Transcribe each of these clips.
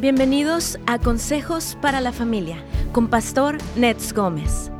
Bienvenidos a Consejos para la Familia con Pastor Nets Gómez.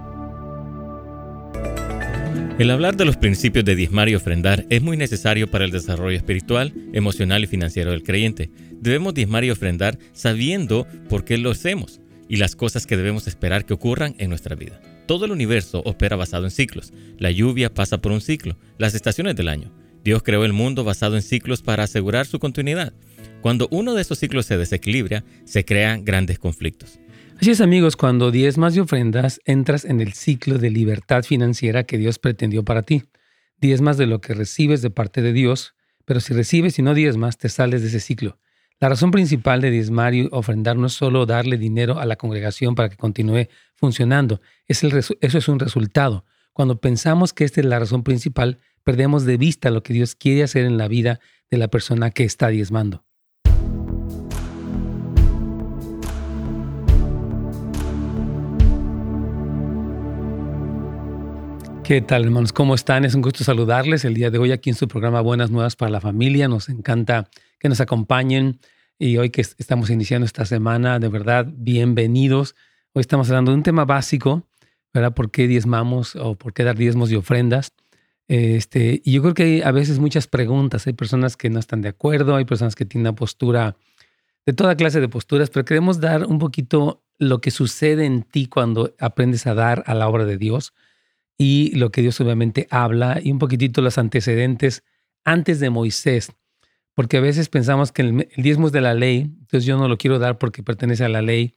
El hablar de los principios de diezmar y ofrendar es muy necesario para el desarrollo espiritual, emocional y financiero del creyente. Debemos diezmar y ofrendar sabiendo por qué lo hacemos y las cosas que debemos esperar que ocurran en nuestra vida. Todo el universo opera basado en ciclos. La lluvia pasa por un ciclo, las estaciones del año. Dios creó el mundo basado en ciclos para asegurar su continuidad. Cuando uno de esos ciclos se desequilibra, se crean grandes conflictos. Así es amigos, cuando diezmas y ofrendas, entras en el ciclo de libertad financiera que Dios pretendió para ti. Diezmas de lo que recibes de parte de Dios, pero si recibes y no diezmas, te sales de ese ciclo. La razón principal de diezmar y ofrendar no es solo darle dinero a la congregación para que continúe funcionando, es el eso es un resultado. Cuando pensamos que esta es la razón principal, perdemos de vista lo que Dios quiere hacer en la vida de la persona que está diezmando. ¿Qué tal, hermanos? ¿Cómo están? Es un gusto saludarles el día de hoy aquí en su programa Buenas Nuevas para la Familia. Nos encanta que nos acompañen y hoy que estamos iniciando esta semana, de verdad, bienvenidos. Hoy estamos hablando de un tema básico, ¿verdad? ¿Por qué diezmamos o por qué dar diezmos y ofrendas? Este, y yo creo que hay a veces muchas preguntas. Hay personas que no están de acuerdo, hay personas que tienen una postura, de toda clase de posturas, pero queremos dar un poquito lo que sucede en ti cuando aprendes a dar a la obra de Dios y lo que Dios obviamente habla y un poquitito los antecedentes antes de Moisés, porque a veces pensamos que el, diezmo es de la ley, entonces yo no lo quiero dar porque pertenece a la ley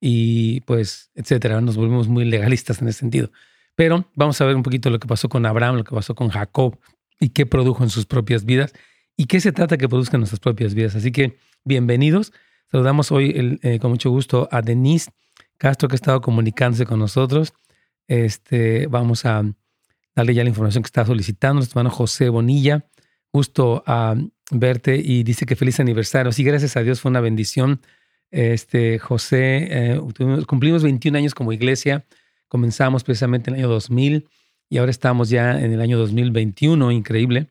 y pues, etcétera, nos volvemos muy legalistas en ese sentido. Pero vamos a ver un poquito lo que pasó con Abraham, lo que pasó con Jacob y qué produjo en sus propias vidas y qué se trata que produzca en nuestras propias vidas. Así que bienvenidos. Saludamos hoy eh, con mucho gusto a Denise Castro que ha estado comunicándose con nosotros. Este, vamos a darle ya la información que está solicitando nuestro hermano José Bonilla. Gusto a verte y dice que feliz aniversario. Sí, gracias a Dios fue una bendición. Este, José, eh, cumplimos 21 años como iglesia. Comenzamos precisamente en el año 2000 y ahora estamos ya en el año 2021, increíble.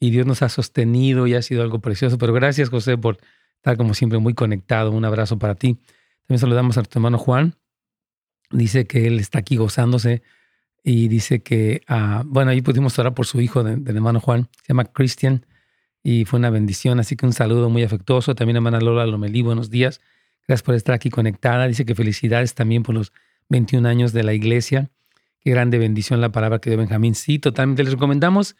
Y Dios nos ha sostenido y ha sido algo precioso. Pero gracias, José, por estar como siempre muy conectado. Un abrazo para ti. También saludamos a tu hermano Juan dice que él está aquí gozándose y dice que, uh, bueno, ahí pudimos orar por su hijo del hermano Juan, se llama Christian, y fue una bendición, así que un saludo muy afectuoso. También hermana Lola Lomelí, buenos días. Gracias por estar aquí conectada. Dice que felicidades también por los 21 años de la iglesia. Qué grande bendición la palabra que dio Benjamín. Sí, totalmente. Les recomendamos,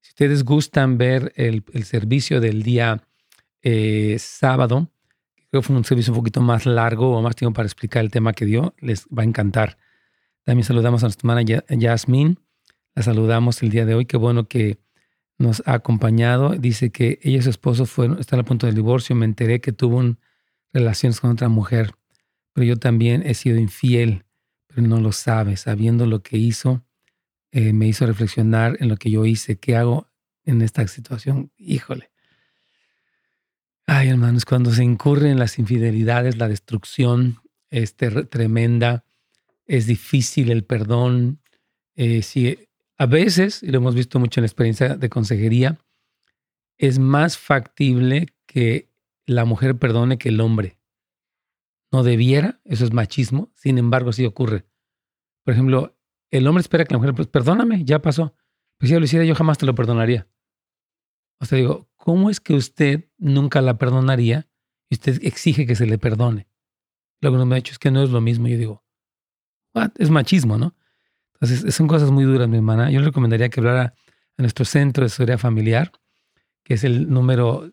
si ustedes gustan ver el, servicio del día eh, sábado, Creo que fue un servicio un poquito más largo o más tiempo para explicar el tema que dio. Les va a encantar. También saludamos a nuestra hermana Yasmin. La saludamos el día de hoy. Qué bueno que nos ha acompañado. Dice que ella y su esposo fueron, están a punto del divorcio. Me enteré que tuvo relaciones con otra mujer, pero yo también he sido infiel, pero no lo sabe. Sabiendo lo que hizo, eh, me hizo reflexionar en lo que yo hice. ¿Qué hago en esta situación? Híjole. Ay, hermanos, cuando se incurre en las infidelidades, la destrucción es tremenda, es difícil el perdón. Eh, si a veces, y lo hemos visto mucho en la experiencia de consejería, es más factible que la mujer perdone que el hombre. No debiera, eso es machismo, sin embargo, sí ocurre. Por ejemplo, el hombre espera que la mujer, pues perdóname, ya pasó. Pues si yo lo hiciera, yo jamás te lo perdonaría. O sea, digo, ¿cómo es que usted nunca la perdonaría y usted exige que se le perdone? Lo que nos me ha dicho es que no es lo mismo. Yo digo, es machismo, ¿no? Entonces, son cosas muy duras, mi hermana. Yo le recomendaría que hablara a nuestro centro de seguridad familiar, que es el número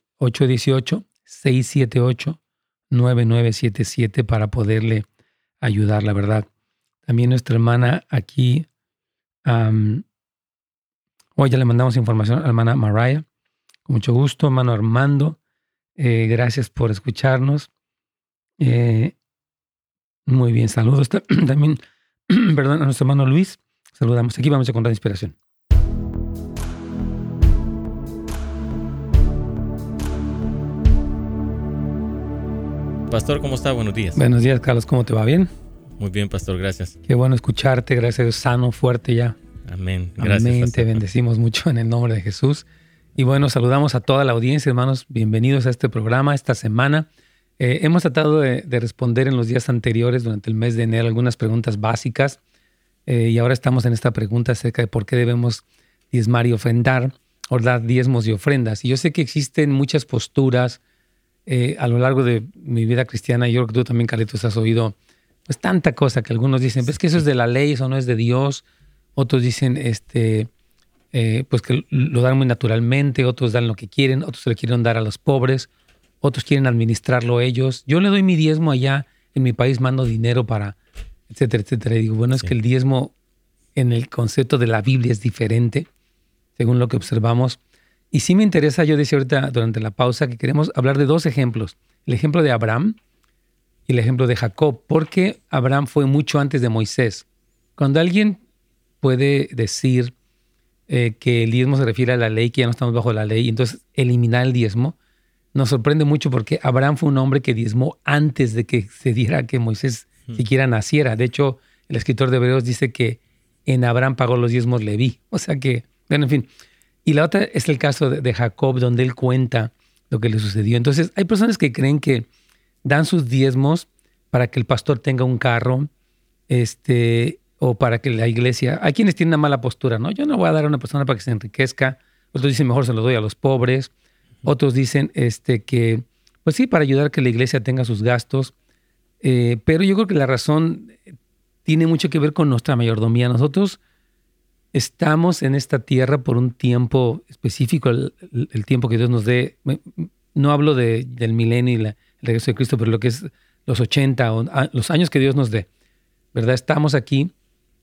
818-678-9977 para poderle ayudar, la verdad. También nuestra hermana aquí, hoy ya le mandamos información a la hermana Mariah mucho gusto, hermano Armando. Eh, gracias por escucharnos. Eh, muy bien, saludos también, perdón, a nuestro hermano Luis. Saludamos. Aquí vamos a contar inspiración. Pastor, ¿cómo está? Buenos días. Buenos días, Carlos. ¿Cómo te va? ¿Bien? Muy bien, Pastor. Gracias. Qué bueno escucharte. Gracias a Dios, sano, fuerte ya. Amén. Gracias. Amén. Te bendecimos mucho en el nombre de Jesús. Y bueno, saludamos a toda la audiencia, hermanos. Bienvenidos a este programa esta semana. Eh, hemos tratado de, responder en los días anteriores, durante el mes de enero, algunas preguntas básicas eh, y ahora estamos en esta pregunta acerca de por qué debemos diezmar y ofrendar, o dar diezmos y ofrendas. Y yo sé que existen muchas posturas eh, a lo largo de mi vida cristiana, yo creo que tú también, Carlitos, has oído pues tanta cosa que algunos dicen, pues que eso es de la ley, eso no es de Dios. Otros dicen, este, pues que lo dan muy naturalmente, otros dan lo que quieren, otros le quieren dar a los pobres otros quieren administrarlo ellos. Yo le doy mi diezmo allá en mi país, mando dinero para, etcétera, etcétera. Y digo, bueno, es que el diezmo en el concepto de la Biblia es diferente, según lo que observamos. Y sí me interesa, yo decía ahorita durante la pausa, que queremos hablar de dos ejemplos. El ejemplo de Abraham y el ejemplo de Jacob, porque Abraham fue mucho antes de Moisés. Cuando alguien puede decir eh, que el diezmo se refiere a la ley, que ya no estamos bajo la ley, entonces eliminar el diezmo, nos sorprende mucho porque Abraham fue un hombre que diezmó antes de que se diera que Moisés hmm. siquiera naciera. De hecho, el escritor de Hebreos dice que en Abraham pagó los diezmos Leví. O sea que, bueno, en fin. Y la otra es el caso de, Jacob, donde él cuenta lo que le sucedió. Entonces, hay personas que creen que dan sus diezmos para que el pastor tenga un carro, este, o para que la iglesia. Hay quienes tienen una mala postura, ¿no? Yo no voy a dar a una persona para que se enriquezca. Otros dicen mejor se lo doy a los pobres. Otros dicen este, que, pues sí, para ayudar a que la iglesia tenga sus gastos, eh, pero yo creo que la razón tiene mucho que ver con nuestra mayordomía. Nosotros estamos en esta tierra por un tiempo específico, el, tiempo que Dios nos dé. No hablo de, del milenio y el regreso de Cristo, pero lo que es los 80 o los años que Dios nos dé. ¿Verdad? Estamos aquí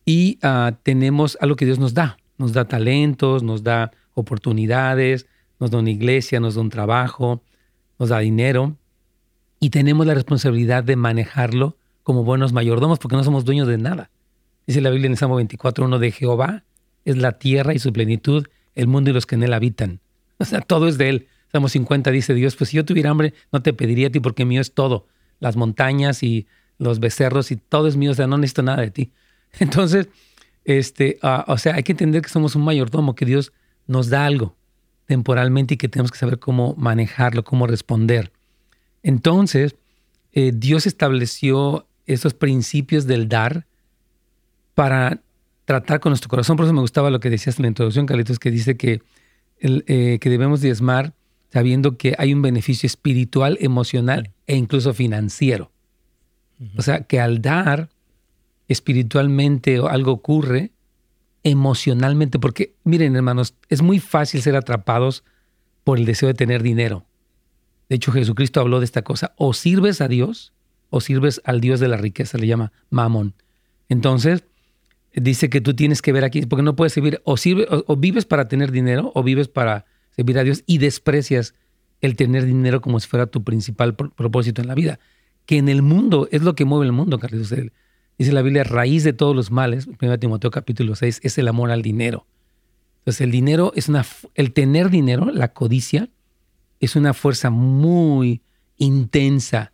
y ah, tenemos algo que Dios nos da. Nos da talentos, nos da oportunidades, nos da una iglesia, nos da un trabajo, nos da dinero y tenemos la responsabilidad de manejarlo como buenos mayordomos porque no somos dueños de nada. Dice la Biblia en el Salmo 24.1 de Jehová es la tierra y su plenitud, el mundo y los que en él habitan. O sea, todo es de él. Salmo 50 dice Dios, pues si yo tuviera hambre no te pediría a ti porque mío es todo. Las montañas y los becerros y todo es mío, o sea, no necesito nada de ti. Entonces, este, ah, o sea, hay que entender que somos un mayordomo, que Dios nos da algo temporalmente y que tenemos que saber cómo manejarlo, cómo responder. Entonces, eh, Dios estableció esos principios del dar para tratar con nuestro corazón. Por eso me gustaba lo que decías en la introducción, Carlitos, que dice que, eh, que debemos diezmar sabiendo que hay un beneficio espiritual, emocional e incluso financiero. O sea, que al dar espiritualmente algo ocurre emocionalmente, porque miren hermanos, es muy fácil ser atrapados por el deseo de tener dinero. De hecho, Jesucristo habló de esta cosa, o sirves a Dios o sirves al Dios de la riqueza, le llama Mamón. Entonces, dice que tú tienes que ver aquí, porque no puedes servir, o, sirve, o, vives para tener dinero, o vives para servir a Dios y desprecias el tener dinero como si fuera tu principal propósito en la vida. Que en el mundo es lo que mueve el mundo, Carlos. Dice la Biblia, raíz de todos los males, 1 Timoteo capítulo 6, es el amor al dinero. Entonces el dinero es una, el tener dinero, la codicia, es una fuerza muy intensa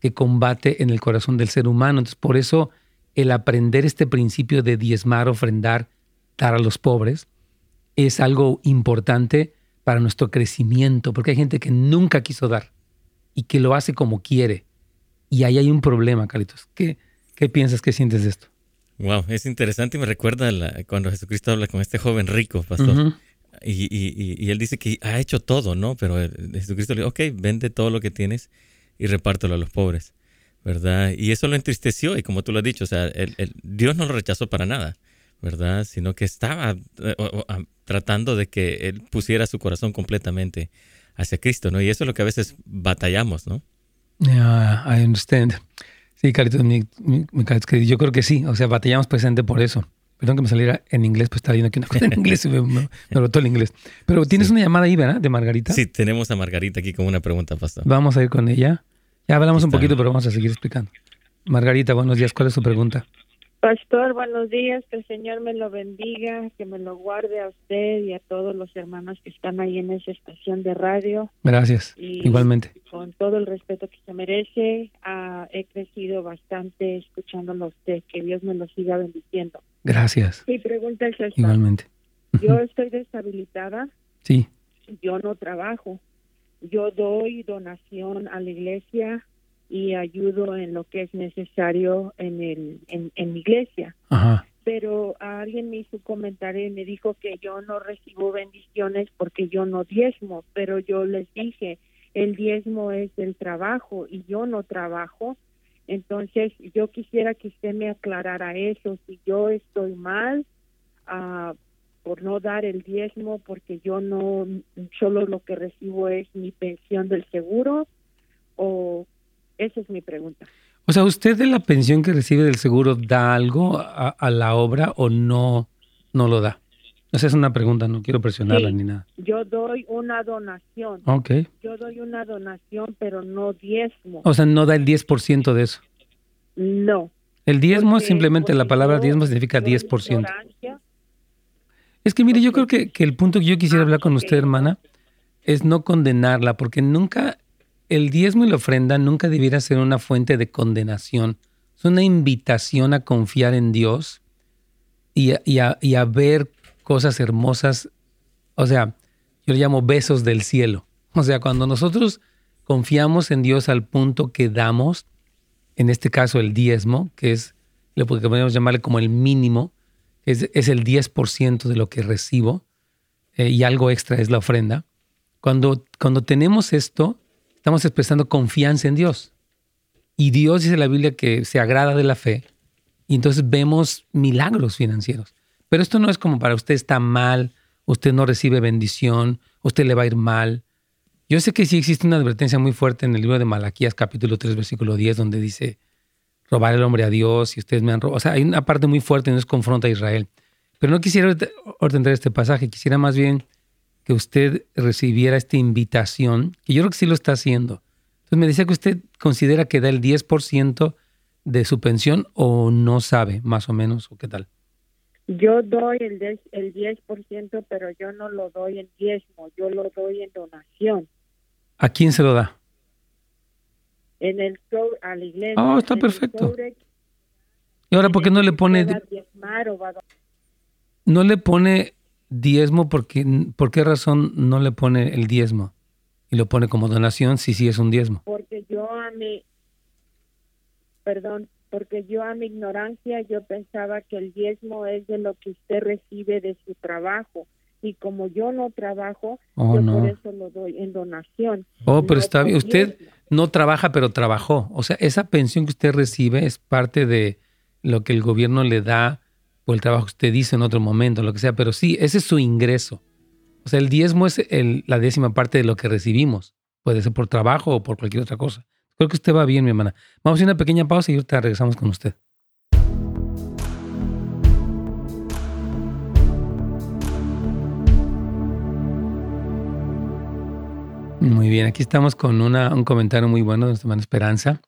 que combate en el corazón del ser humano. Entonces por eso el aprender este principio de diezmar, ofrendar, dar a los pobres, es algo importante para nuestro crecimiento, porque hay gente que nunca quiso dar y que lo hace como quiere. Y ahí hay un problema, Carlitos, que ¿Qué piensas, qué sientes de esto? Wow, es interesante y me recuerda cuando Jesucristo habla con este joven rico, pastor. y, él dice que ha hecho todo, ¿no? Pero Jesucristo le dice, ok, vende todo lo que tienes y repártelo a los pobres, ¿verdad? Y eso lo entristeció y como tú lo has dicho, o sea, Dios no lo rechazó para nada, ¿verdad? Sino que estaba eh, tratando de que él pusiera su corazón completamente hacia Cristo, ¿no? Y eso es lo que a veces batallamos, ¿no? Yeah, I understand. Sí, Carlitos, yo creo que sí. O sea, batallamos presente por eso. Perdón que me saliera en inglés, pues estaba viendo aquí una cosa en inglés y me, me, el inglés. Pero tienes una llamada ahí, ¿verdad? De Margarita. Sí, tenemos a Margarita aquí con una pregunta, pastor. Vamos a ir con ella. Ya hablamos un poquito, pero vamos a seguir explicando. Margarita, buenos días. ¿Cuál es su pregunta? Pastor, buenos días, que el Señor me lo bendiga, que me lo guarde a usted y a todos los hermanos que están ahí en esa estación de radio. Gracias, igualmente. Con todo el respeto que se merece, ah, he crecido bastante escuchándolo a usted, que Dios me lo siga bendiciendo. Gracias. Mi pregunta es esta. Igualmente. Yo estoy deshabilitada. Sí. Yo no trabajo. Yo doy donación a la iglesia y ayudo en lo que es necesario en, el, en, mi iglesia. Pero alguien me hizo un comentario y me dijo que yo no recibo bendiciones porque yo no diezmo, pero yo les dije, el diezmo es del trabajo y yo no trabajo. Entonces, yo quisiera que usted me aclarara eso, si yo estoy mal uh, por no dar el diezmo, porque yo no, solo lo que recibo es mi pensión del seguro, o esa es mi pregunta. O sea, ¿usted de la pensión que recibe del seguro da algo a, la obra o no, no lo da? Esa es una pregunta, no quiero presionarla ni nada. Yo doy una donación. Ok. Yo doy una donación, pero no diezmo. O sea, no da el 10% de eso. No. El diezmo, simplemente la palabra diezmo significa 10%. Es que mire, yo creo que, que, el punto que yo quisiera ah, hablar con usted, hermana, es no condenarla, porque nunca el diezmo y la ofrenda nunca debiera ser una fuente de condenación. Es una invitación a confiar en Dios y a, ver cosas hermosas. O sea, yo le llamo besos del cielo. O sea, cuando nosotros confiamos en Dios al punto que damos, en este caso el diezmo, que es lo que podemos llamarle como el mínimo, es, es el 10% de lo que recibo, eh, y algo extra es la ofrenda. Cuando, cuando tenemos esto, estamos expresando confianza en Dios. Y Dios dice en la Biblia que se agrada de la fe. Y entonces vemos milagros financieros. Pero esto no es como para usted está mal, usted no recibe bendición, usted le va a ir mal. Yo sé que sí existe una advertencia muy fuerte en el libro de Malaquías capítulo 3 versículo 10 donde dice robar el hombre a Dios y ustedes me han robado. O sea, hay una parte muy fuerte en eso confronta a Israel. Pero no quisiera ordenar este pasaje, quisiera más bien que usted recibiera esta invitación, que yo creo que sí lo está haciendo. Entonces me decía que usted considera que da el 10% de su pensión o no sabe más o menos o qué tal. Yo doy el 10%, el 10% pero yo no lo doy en diezmo, yo lo doy en donación. ¿A quién se lo da? En el a la iglesia. Oh, está perfecto. ¿Y ahora por qué no le pone... No le pone diezmo, porque, ¿por qué razón no le pone el diezmo? Y lo pone como donación si sí es un diezmo. Porque yo a mi, perdón, porque yo a mi ignorancia yo pensaba que el diezmo es de lo que usted recibe de su trabajo. Y como yo no trabajo, oh, yo por eso lo doy en donación. Oh, pero está bien. Usted no trabaja, pero trabajó. O sea, esa pensión que usted recibe es parte de lo que el gobierno le da o el trabajo que usted dice en otro momento, lo que sea, pero sí, ese es su ingreso. O sea, el diezmo es la décima parte de lo que recibimos. Puede ser por trabajo o por cualquier otra cosa. Creo que usted va bien, mi hermana. Vamos a hacer una pequeña pausa y ahorita regresamos con usted. Muy bien, aquí estamos con un comentario muy bueno de nuestra hermana Esperanza.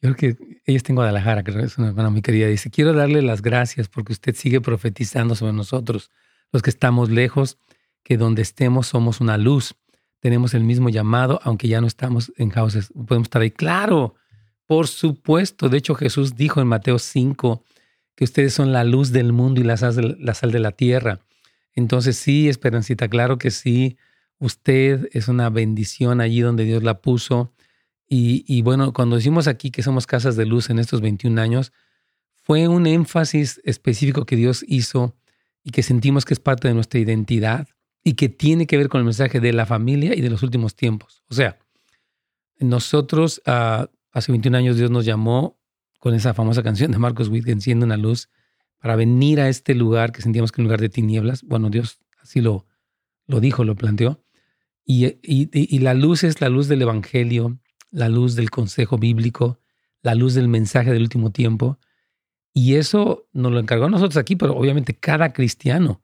Yo creo que ella está en Guadalajara, que es una hermana muy querida. Dice, quiero darle las gracias porque usted sigue profetizando sobre nosotros, los que estamos lejos, que donde estemos somos una luz. Tenemos el mismo llamado, aunque ya no estamos en houses. Podemos estar ahí. Claro, por supuesto. De hecho, Jesús dijo en Mateo 5 que ustedes son la luz del mundo y la, sal de la tierra. Entonces sí, Esperancita, claro que sí. Usted es una bendición allí donde Dios la puso y, bueno, cuando decimos aquí que somos casas de luz en estos 21 años, fue un énfasis específico que Dios hizo y que sentimos que es parte de nuestra identidad y que tiene que ver con el mensaje de la familia y de los últimos tiempos. O sea, nosotros ah, hace 21 años Dios nos llamó con esa famosa canción de Marcos Witt, Enciende una luz, para venir a este lugar que sentíamos que es un lugar de tinieblas. Bueno, Dios así lo, lo dijo, lo planteó. Y, y, la luz es la luz del Evangelio, la luz del consejo bíblico, la luz del mensaje del último tiempo. Y eso nos lo encargó a nosotros aquí, pero obviamente cada cristiano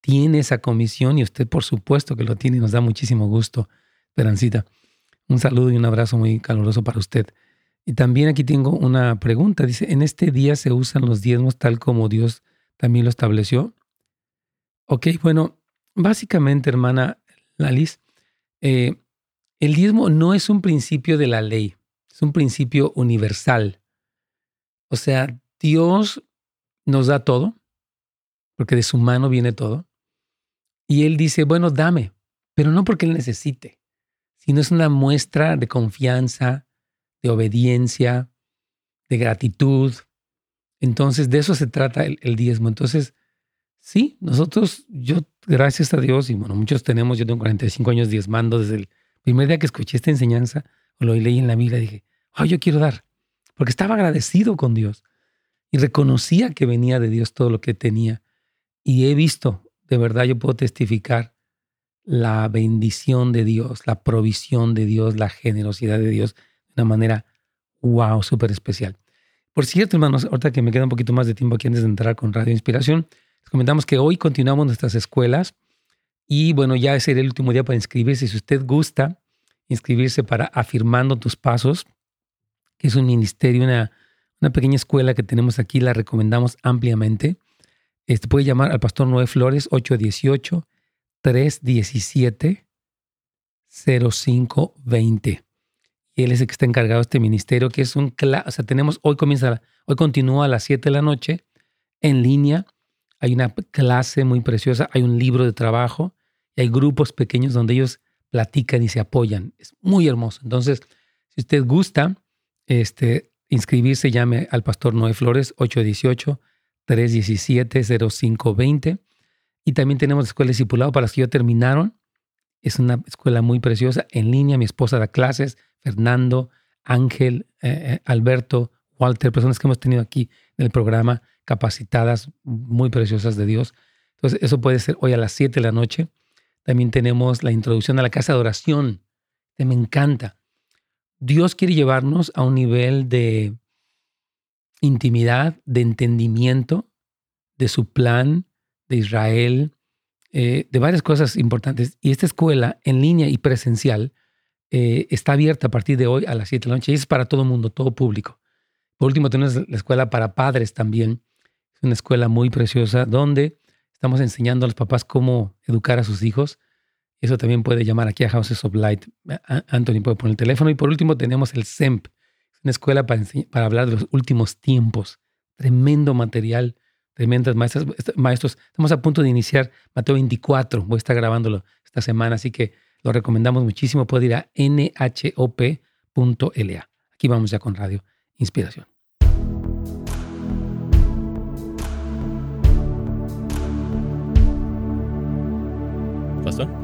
tiene esa comisión y usted por supuesto que lo tiene y nos da muchísimo gusto, Perancita. Un saludo y un abrazo muy caluroso para usted. Y también aquí tengo una pregunta. Dice, ¿en este día se usan los diezmos tal como Dios también lo estableció? Ok, bueno, básicamente, hermana Lalis, eh, el diezmo no es un principio de la ley, es un principio universal. O sea, Dios nos da todo, porque de su mano viene todo. Y Él dice, bueno, dame, pero no porque Él necesite, sino es una muestra de confianza, de obediencia, de gratitud. Entonces, de eso se trata el, el diezmo. Entonces, sí, nosotros, yo, gracias a Dios, y bueno, muchos tenemos, yo tengo 45 años diezmando desde el primer día que escuché esta enseñanza, o lo leí en la Biblia, dije, oh, yo quiero dar, porque estaba agradecido con Dios y reconocía que venía de Dios todo lo que tenía. Y he visto, de verdad yo puedo testificar la bendición de Dios, la provisión de Dios, la generosidad de Dios de una manera, wow, súper especial. Por cierto, hermanos, ahorita que me queda un poquito más de tiempo aquí antes de entrar con Radio Inspiración, les comentamos que hoy continuamos nuestras escuelas y bueno, ya ese el último día para inscribirse. Si usted gusta inscribirse para Afirmando tus Pasos, que es un ministerio, una, una pequeña escuela que tenemos aquí, la recomendamos ampliamente. Este, puede llamar al pastor Noé Flores 818-317-0520. Y él es el que está encargado de este ministerio, que es un, o sea, tenemos, hoy comienza, hoy continúa a las 7 de la noche en línea. Hay una clase muy preciosa, hay un libro de trabajo y hay grupos pequeños donde ellos platican y se apoyan. Es muy hermoso. Entonces, si usted gusta este, inscribirse, llame al pastor Noé Flores 818-317-0520. Y también tenemos la escuela para los que ya terminaron. Es una escuela muy preciosa, en línea. Mi esposa da clases, Fernando, Ángel, eh, eh, Alberto, Walter, personas que hemos tenido aquí en el programa capacitadas, muy preciosas de Dios. Entonces, eso puede ser hoy a las 7 de la noche. También tenemos la introducción a la casa de oración, que me encanta. Dios quiere llevarnos a un nivel de intimidad, de entendimiento de su plan, de Israel, eh, de varias cosas importantes. Y esta escuela en línea y presencial eh, está abierta a partir de hoy a las 7 de la noche y es para todo mundo, todo público. Por último, tenemos la escuela para padres también. Una escuela muy preciosa donde estamos enseñando a los papás cómo educar a sus hijos. Eso también puede llamar aquí a Houses of Light. Anthony puede poner el teléfono. Y por último tenemos el SEMP, una escuela para, para hablar de los últimos tiempos. Tremendo material, tremendas maestras, maestros. Estamos a punto de iniciar Mateo 24. Voy a estar grabándolo esta semana, así que lo recomendamos muchísimo. Puede ir a nhop.la. Aquí vamos ya con Radio Inspiración.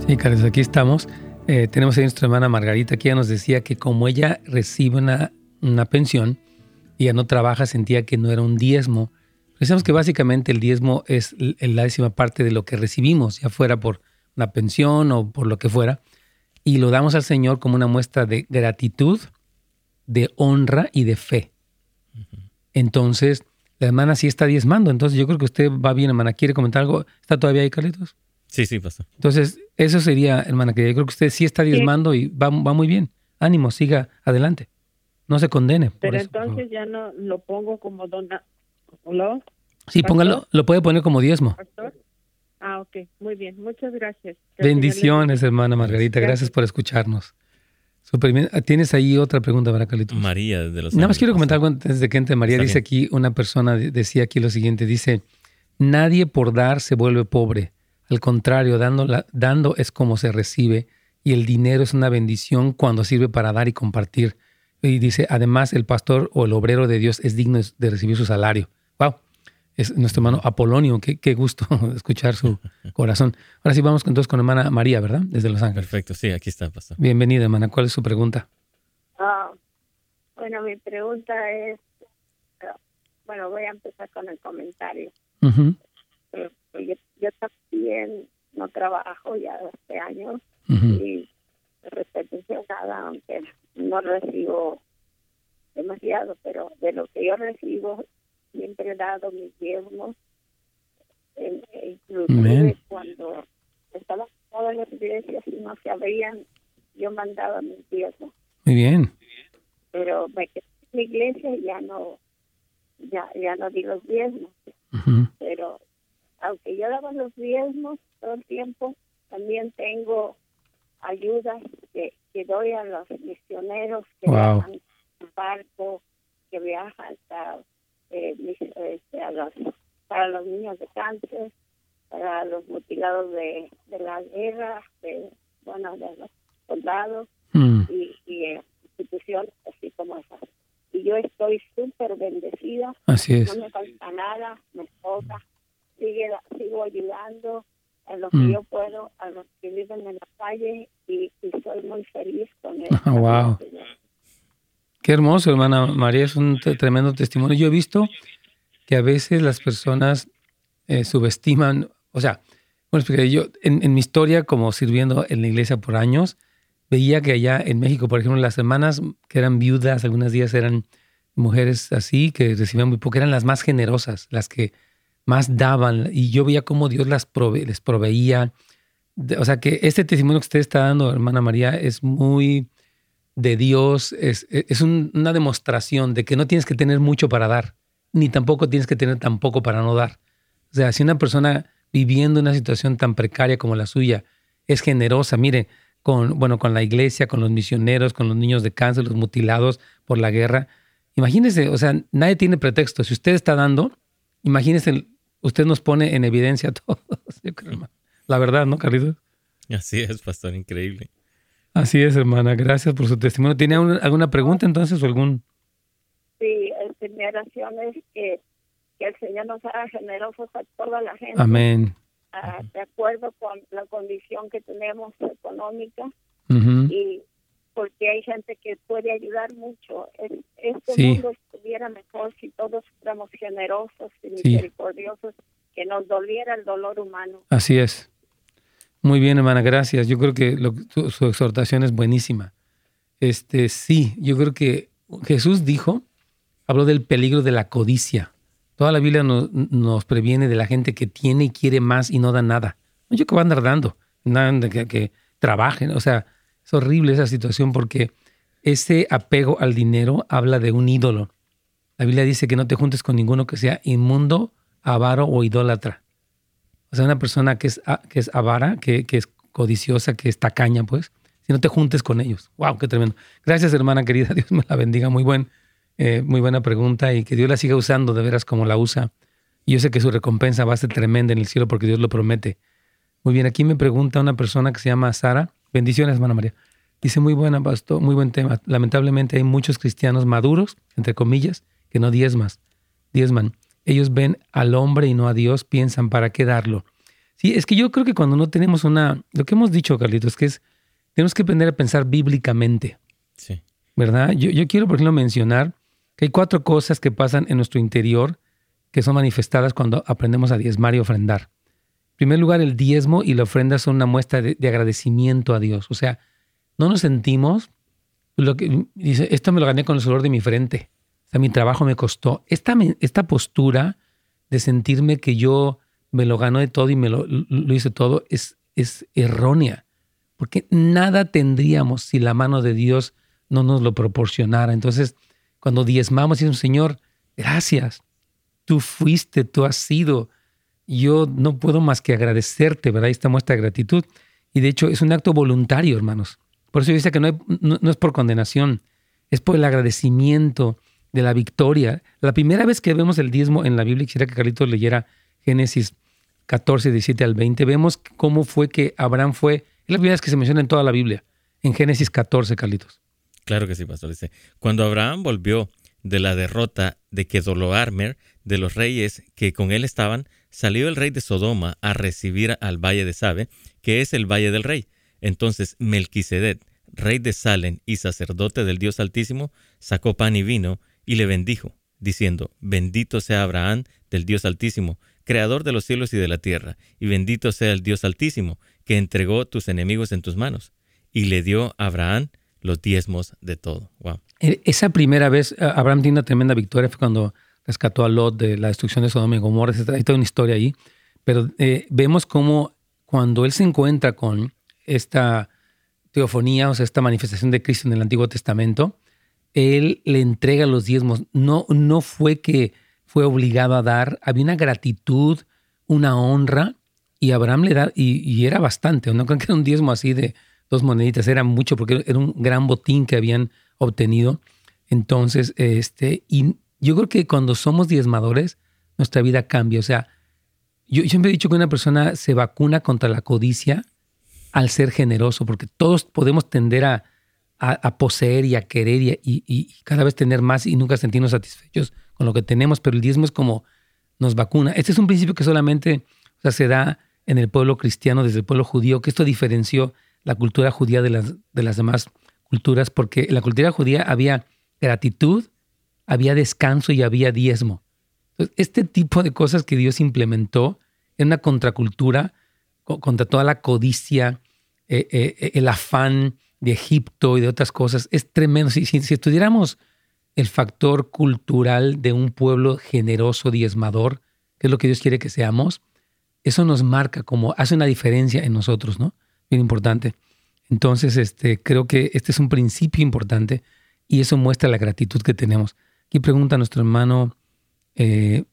Sí, Carlos, aquí estamos. Eh, tenemos a nuestra hermana Margarita que ya nos decía que como ella recibe una, una pensión y ya no trabaja, sentía que no era un diezmo. Pensamos que básicamente el diezmo es la décima parte de lo que recibimos, ya fuera por una pensión o por lo que fuera, y lo damos al Señor como una muestra de gratitud, de honra y de fe. Entonces, la hermana sí está diezmando, entonces yo creo que usted va bien, hermana. ¿Quiere comentar algo? ¿Está todavía ahí, Carlitos? Sí, sí, pasa. Entonces, eso sería, hermana, que yo creo que usted sí está diezmando y va, va muy bien. Ánimo, siga adelante. No se condene. Pero entonces ya no lo pongo como dona. ¿Lo? Sí, póngalo, lo puede poner como diezmo. Ah, ok, muy bien, muchas gracias. Bendiciones, hermana Margarita, gracias, por escucharnos. ¿Tienes ahí otra pregunta para Carlitos? María, de los Nada más quiero comentar algo antes de que entre María. dice aquí, una persona decía aquí lo siguiente, dice, nadie por dar se vuelve pobre, al contrario, dando, dando es como se recibe y el dinero es una bendición cuando sirve para dar y compartir. Y dice, además el pastor o el obrero de Dios es digno de recibir su salario. Wow, es nuestro hermano Apolonio, qué, qué gusto escuchar su corazón. Ahora sí vamos entonces con hermana María, ¿verdad? Desde Los Ángeles. Perfecto, sí, aquí está, pastor. Bienvenida, hermana. ¿Cuál es su pregunta? Ah, bueno, mi pregunta es, bueno, voy a empezar con el comentario. Eh, yo, yo, también no trabajo ya hace años y nada, aunque no recibo demasiado, pero de lo que yo recibo siempre he dado mis diezmos, incluso cuando estaba en las iglesias y no se abrían, yo mandaba mis diezmos. Muy bien. Pero me quedé en mi iglesia y ya no, ya, ya no di los diezmos. Pero aunque yo daba los diezmos todo el tiempo, también tengo ayudas que, que doy a los misioneros que viajan en barco, que viajan eh, este, a los, para los niños de cáncer, para los mutilados de, de la guerra, de, bueno, de los soldados mm. y, y, instituciones así como esa. vida. Así es. No me falta nada, mi esposa sigue, sigo ayudando en lo que mm. yo puedo a los que viven en la calle y, soy muy feliz con eso. wow. Qué hermoso, hermana María, es un tremendo testimonio. Yo he visto que a veces las personas eh, subestiman, o sea, bueno, yo en, en, mi historia como sirviendo en la iglesia por años, veía que allá en México, por ejemplo, las hermanas que eran viudas, algunos días eran mujeres así, que recibían muy poco, eran las más generosas, las que más daban. Y yo veía cómo Dios las les proveía. O sea que este testimonio que usted está dando, hermana María, es muy de Dios, es, es una demostración de que no tienes que tener mucho para dar, ni tampoco tienes que tener tan poco para no dar. O sea, si una persona viviendo una situación tan precaria como la suya es generosa, mire, con, bueno, con la iglesia, con los misioneros, con los niños de cáncer, los mutilados por la guerra. Imagínese, o sea, nadie tiene pretexto. Si usted está dando, imagínese, usted nos pone en evidencia a todos. La verdad, ¿no, Carlitos? Así es, pastor, increíble. Así es, hermana. Gracias por su testimonio. ¿Tiene alguna pregunta entonces o algún? Sí, mi oración es que, que el Señor nos haga generosos a toda la gente. Amén de acuerdo con la condición que tenemos económica y porque hay gente que puede ayudar mucho. Este mundo estuviera mejor si todos fuéramos generosos y misericordiosos, que nos doliera el dolor humano. Así es. Muy bien, hermana, gracias. Yo creo que su exhortación es buenísima. Este, sí, yo creo que Jesús dijo, habló del peligro de la codicia. Toda la Biblia nos, previene de la gente que tiene y quiere más y no da nada. Yo que va a andar dando, nada que, que trabajen. O sea, es horrible esa situación porque ese apego al dinero habla de un ídolo. La Biblia dice que no te juntes con ninguno que sea inmundo, avaro o idólatra. O sea, una persona que es, que es avara, que, que es codiciosa, que es tacaña, pues, si no te juntes con ellos. ¡Wow! ¡Qué tremendo! Gracias, hermana querida. Dios me la bendiga. Muy buen eh, muy buena pregunta y que Dios la siga usando de veras como la usa. Y yo sé que su recompensa va a ser tremenda en el cielo porque Dios lo promete. Muy bien, aquí me pregunta una persona que se llama Sara. Bendiciones, hermana María. Dice, muy buena, pastor, muy buen tema. Lamentablemente hay muchos cristianos maduros, entre comillas, que no diezmas, diezman. Ellos ven al hombre y no a Dios, piensan, ¿para qué darlo? Sí, es que yo creo que cuando no tenemos una... Lo que hemos dicho, Carlitos, que es, tenemos que aprender a pensar bíblicamente. Sí. ¿Verdad? Yo, yo quiero, por ejemplo, mencionar que hay cuatro cosas que pasan en nuestro interior que son manifestadas cuando aprendemos a diezmar y ofrendar. Primer lugar, el diezmo y la ofrenda son una muestra de, agradecimiento a Dios. O sea, no nos sentimos, lo que dice, esto me lo gané con el sudor de mi frente. O sea, mi trabajo me costó. Esta, esta postura de sentirme que yo me lo gano de todo y me lo, hice todo es, es errónea. Porque nada tendríamos si la mano de Dios no nos lo proporcionara. Entonces, cuando diezmamos, un Señor, gracias. Tú fuiste, tú has sido. Yo no puedo más que agradecerte, ¿verdad? Esta muestra de gratitud. Y de hecho es un acto voluntario, hermanos. Por eso dice que no, no, es por condenación, es por el agradecimiento de la victoria. La primera vez que vemos el diezmo en la Biblia, quisiera que Carlitos leyera Génesis 14, 17 al 20, vemos cómo fue que Abraham fue, es la primera vez que se menciona en toda la Biblia, en Génesis 14, Carlitos. Claro que sí, pastor. Dice, cuando Abraham volvió de la derrota de Kedoloarmer, de los reyes que con él estaban, salió el rey de Sodoma a recibir al valle de Sabe, que es el valle del rey. Entonces Melquisedec, rey de Salem y sacerdote del Dios Altísimo, sacó pan y vino y le bendijo, diciendo, bendito sea Abraham del Dios Altísimo, creador de los cielos y de la tierra, y bendito sea el Dios Altísimo, que entregó tus enemigos en tus manos. Y le dio a Abraham los diezmos de todo. Wow. E, esa primera vez, Abraham tiene una tremenda victoria, fue cuando rescató a Lot de la destrucción de Sodoma y Gomorra, hay toda una historia ahí, pero eh, vemos cómo cuando él se encuentra con esta teofonía, o sea, esta manifestación de Cristo en el Antiguo Testamento, él le entrega los diezmos. No, no fue que fue obligado a dar, había una gratitud, una honra, y Abraham le da, y, y era bastante, no creo que era un diezmo así de dos moneditas, era mucho porque era un gran botín que habían obtenido. Entonces, este, y yo creo que cuando somos diezmadores, nuestra vida cambia. O sea, yo siempre he dicho que una persona se vacuna contra la codicia al ser generoso, porque todos podemos tender a, poseer y a querer y, y, cada vez tener más y nunca sentirnos satisfechos con lo que tenemos, pero el diezmo es como nos vacuna. Este es un principio que solamente se da en el pueblo cristiano, desde el pueblo judío, que esto diferenció la cultura judía de las, de las demás culturas, porque en la cultura judía había gratitud, había descanso y había diezmo. este tipo de cosas que Dios implementó en una contracultura contra toda la codicia, eh, eh, el afán de Egipto y de otras cosas, es tremendo. Si, si, estudiáramos el factor cultural de un pueblo generoso, diezmador, que es lo que Dios quiere que seamos, eso nos marca como hace una diferencia en nosotros, ¿no? Bien importante. Entonces, este, creo que este es un principio importante y eso muestra la gratitud que tenemos. Aquí pregunta nuestro hermano, eh,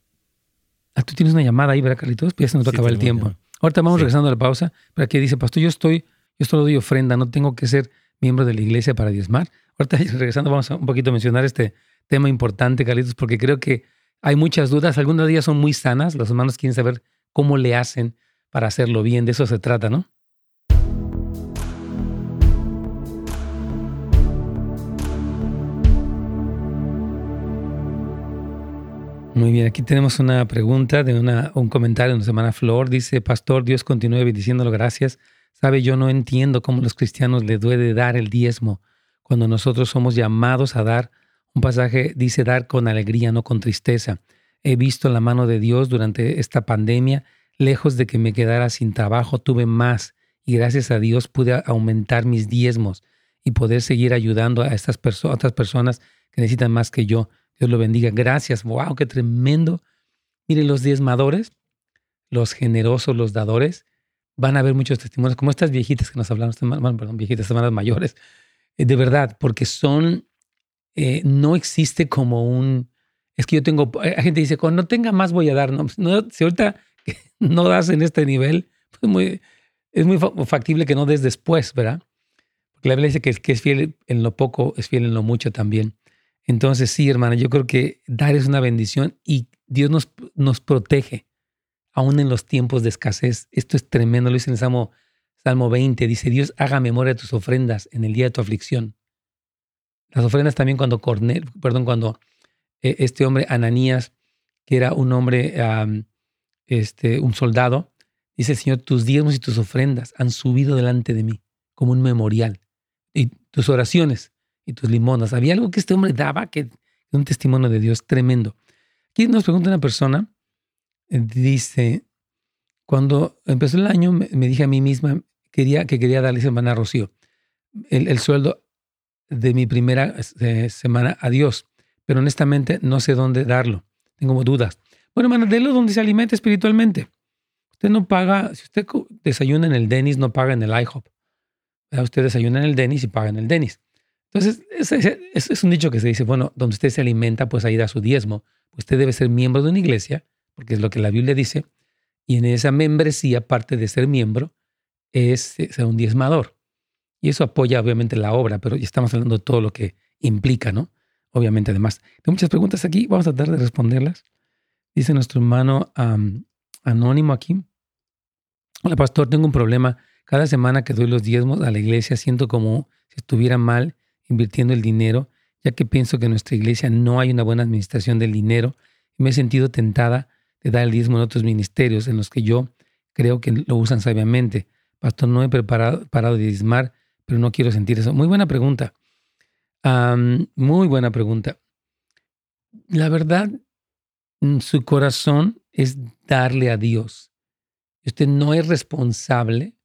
ah, tú tienes una llamada ahí, ¿verdad, Carlitos? Ya se nos va a acabar el tiempo. Ahorita vamos regresando a la pausa, pero aquí dice, pastor, yo estoy, yo solo doy ofrenda, no tengo que ser miembro de la iglesia para diezmar. Ahorita regresando vamos a un poquito a mencionar este tema importante, Carlitos, porque creo que hay muchas dudas. Algunas de ellas son muy sanas. Los hermanos quieren saber cómo le hacen para hacerlo bien. De eso se trata, ¿no? Muy bien, aquí tenemos una pregunta de una, un comentario de una semana Flor. Dice, Pastor, Dios continúe bendiciéndolo, gracias. Sabe, yo no entiendo cómo los cristianos le duele dar el diezmo cuando nosotros somos llamados a dar. Un pasaje dice dar con alegría, no con tristeza. He visto la mano de Dios durante esta pandemia. Lejos de que me quedara sin trabajo, tuve más y gracias a Dios pude aumentar mis diezmos y poder seguir ayudando a estas otras personas que necesitan más que yo. Dios lo bendiga. Gracias. Wow, qué tremendo. Miren, los diezmadores, los generosos, los dadores, van a ver muchos testimonios, como estas viejitas que nos hablaron, perdón, viejitas, hermanas mayores, eh, de verdad, porque son, eh, no existe como un, es que yo tengo, hay gente dice, cuando tenga más voy a dar, no, no si ahorita no das en este nivel, pues muy, es muy factible que no des después, ¿verdad? Porque la Biblia dice que que es fiel en lo poco es fiel en lo mucho también. Entonces, sí, hermana, yo creo que dar es una bendición y Dios nos, nos protege, aún en los tiempos de escasez. Esto es tremendo, lo dice en el Salmo, Salmo 20, dice, Dios haga memoria de tus ofrendas en el día de tu aflicción. Las ofrendas también cuando Cornel, perdón, cuando eh, este hombre Ananías, que era un hombre, este, un soldado, dice, Señor, tus diezmos y tus ofrendas han subido delante de mí como un memorial. Y tus oraciones y tus limonas. Había algo que este hombre daba que un testimonio de Dios tremendo. Aquí nos pregunta una persona, eh, dice, cuando empezó el año me, dije a mí misma quería, que quería darle semana a Rocío el, sueldo de mi primera eh, semana a Dios, pero honestamente no sé dónde darlo. Tengo dudas. Bueno, hermano, délo donde se alimente espiritualmente. Usted no paga, si usted desayuna en el Denis, no paga en el IHOP. Usted desayuna en el Denis y paga en el Denis. Entonces, es, es, un dicho que se dice, bueno, donde usted se alimenta, pues ahí da su diezmo. Usted debe ser miembro de una iglesia, porque es lo que la Biblia dice, y en esa membresía, aparte de ser miembro, es ser un diezmador. Y eso apoya obviamente la obra, pero ya estamos hablando de todo lo que implica, ¿no? Obviamente, además. Hay muchas preguntas aquí, vamos a tratar de responderlas. Dice nuestro hermano anónimo aquí. Hola, pastor, tengo un problema. Cada semana que doy los diezmos a la iglesia siento como si estuviera mal invirtiendo el dinero, ya que pienso que en nuestra iglesia no hay una buena administración del dinero me he sentido tentada de dar el diezmo en otros ministerios en los que yo creo que lo usan sabiamente. Pastor, no he preparado, parado de diezmar, pero no quiero sentir eso. Muy buena pregunta. muy buena pregunta. La verdad, su corazón es darle a Dios. Usted no es responsable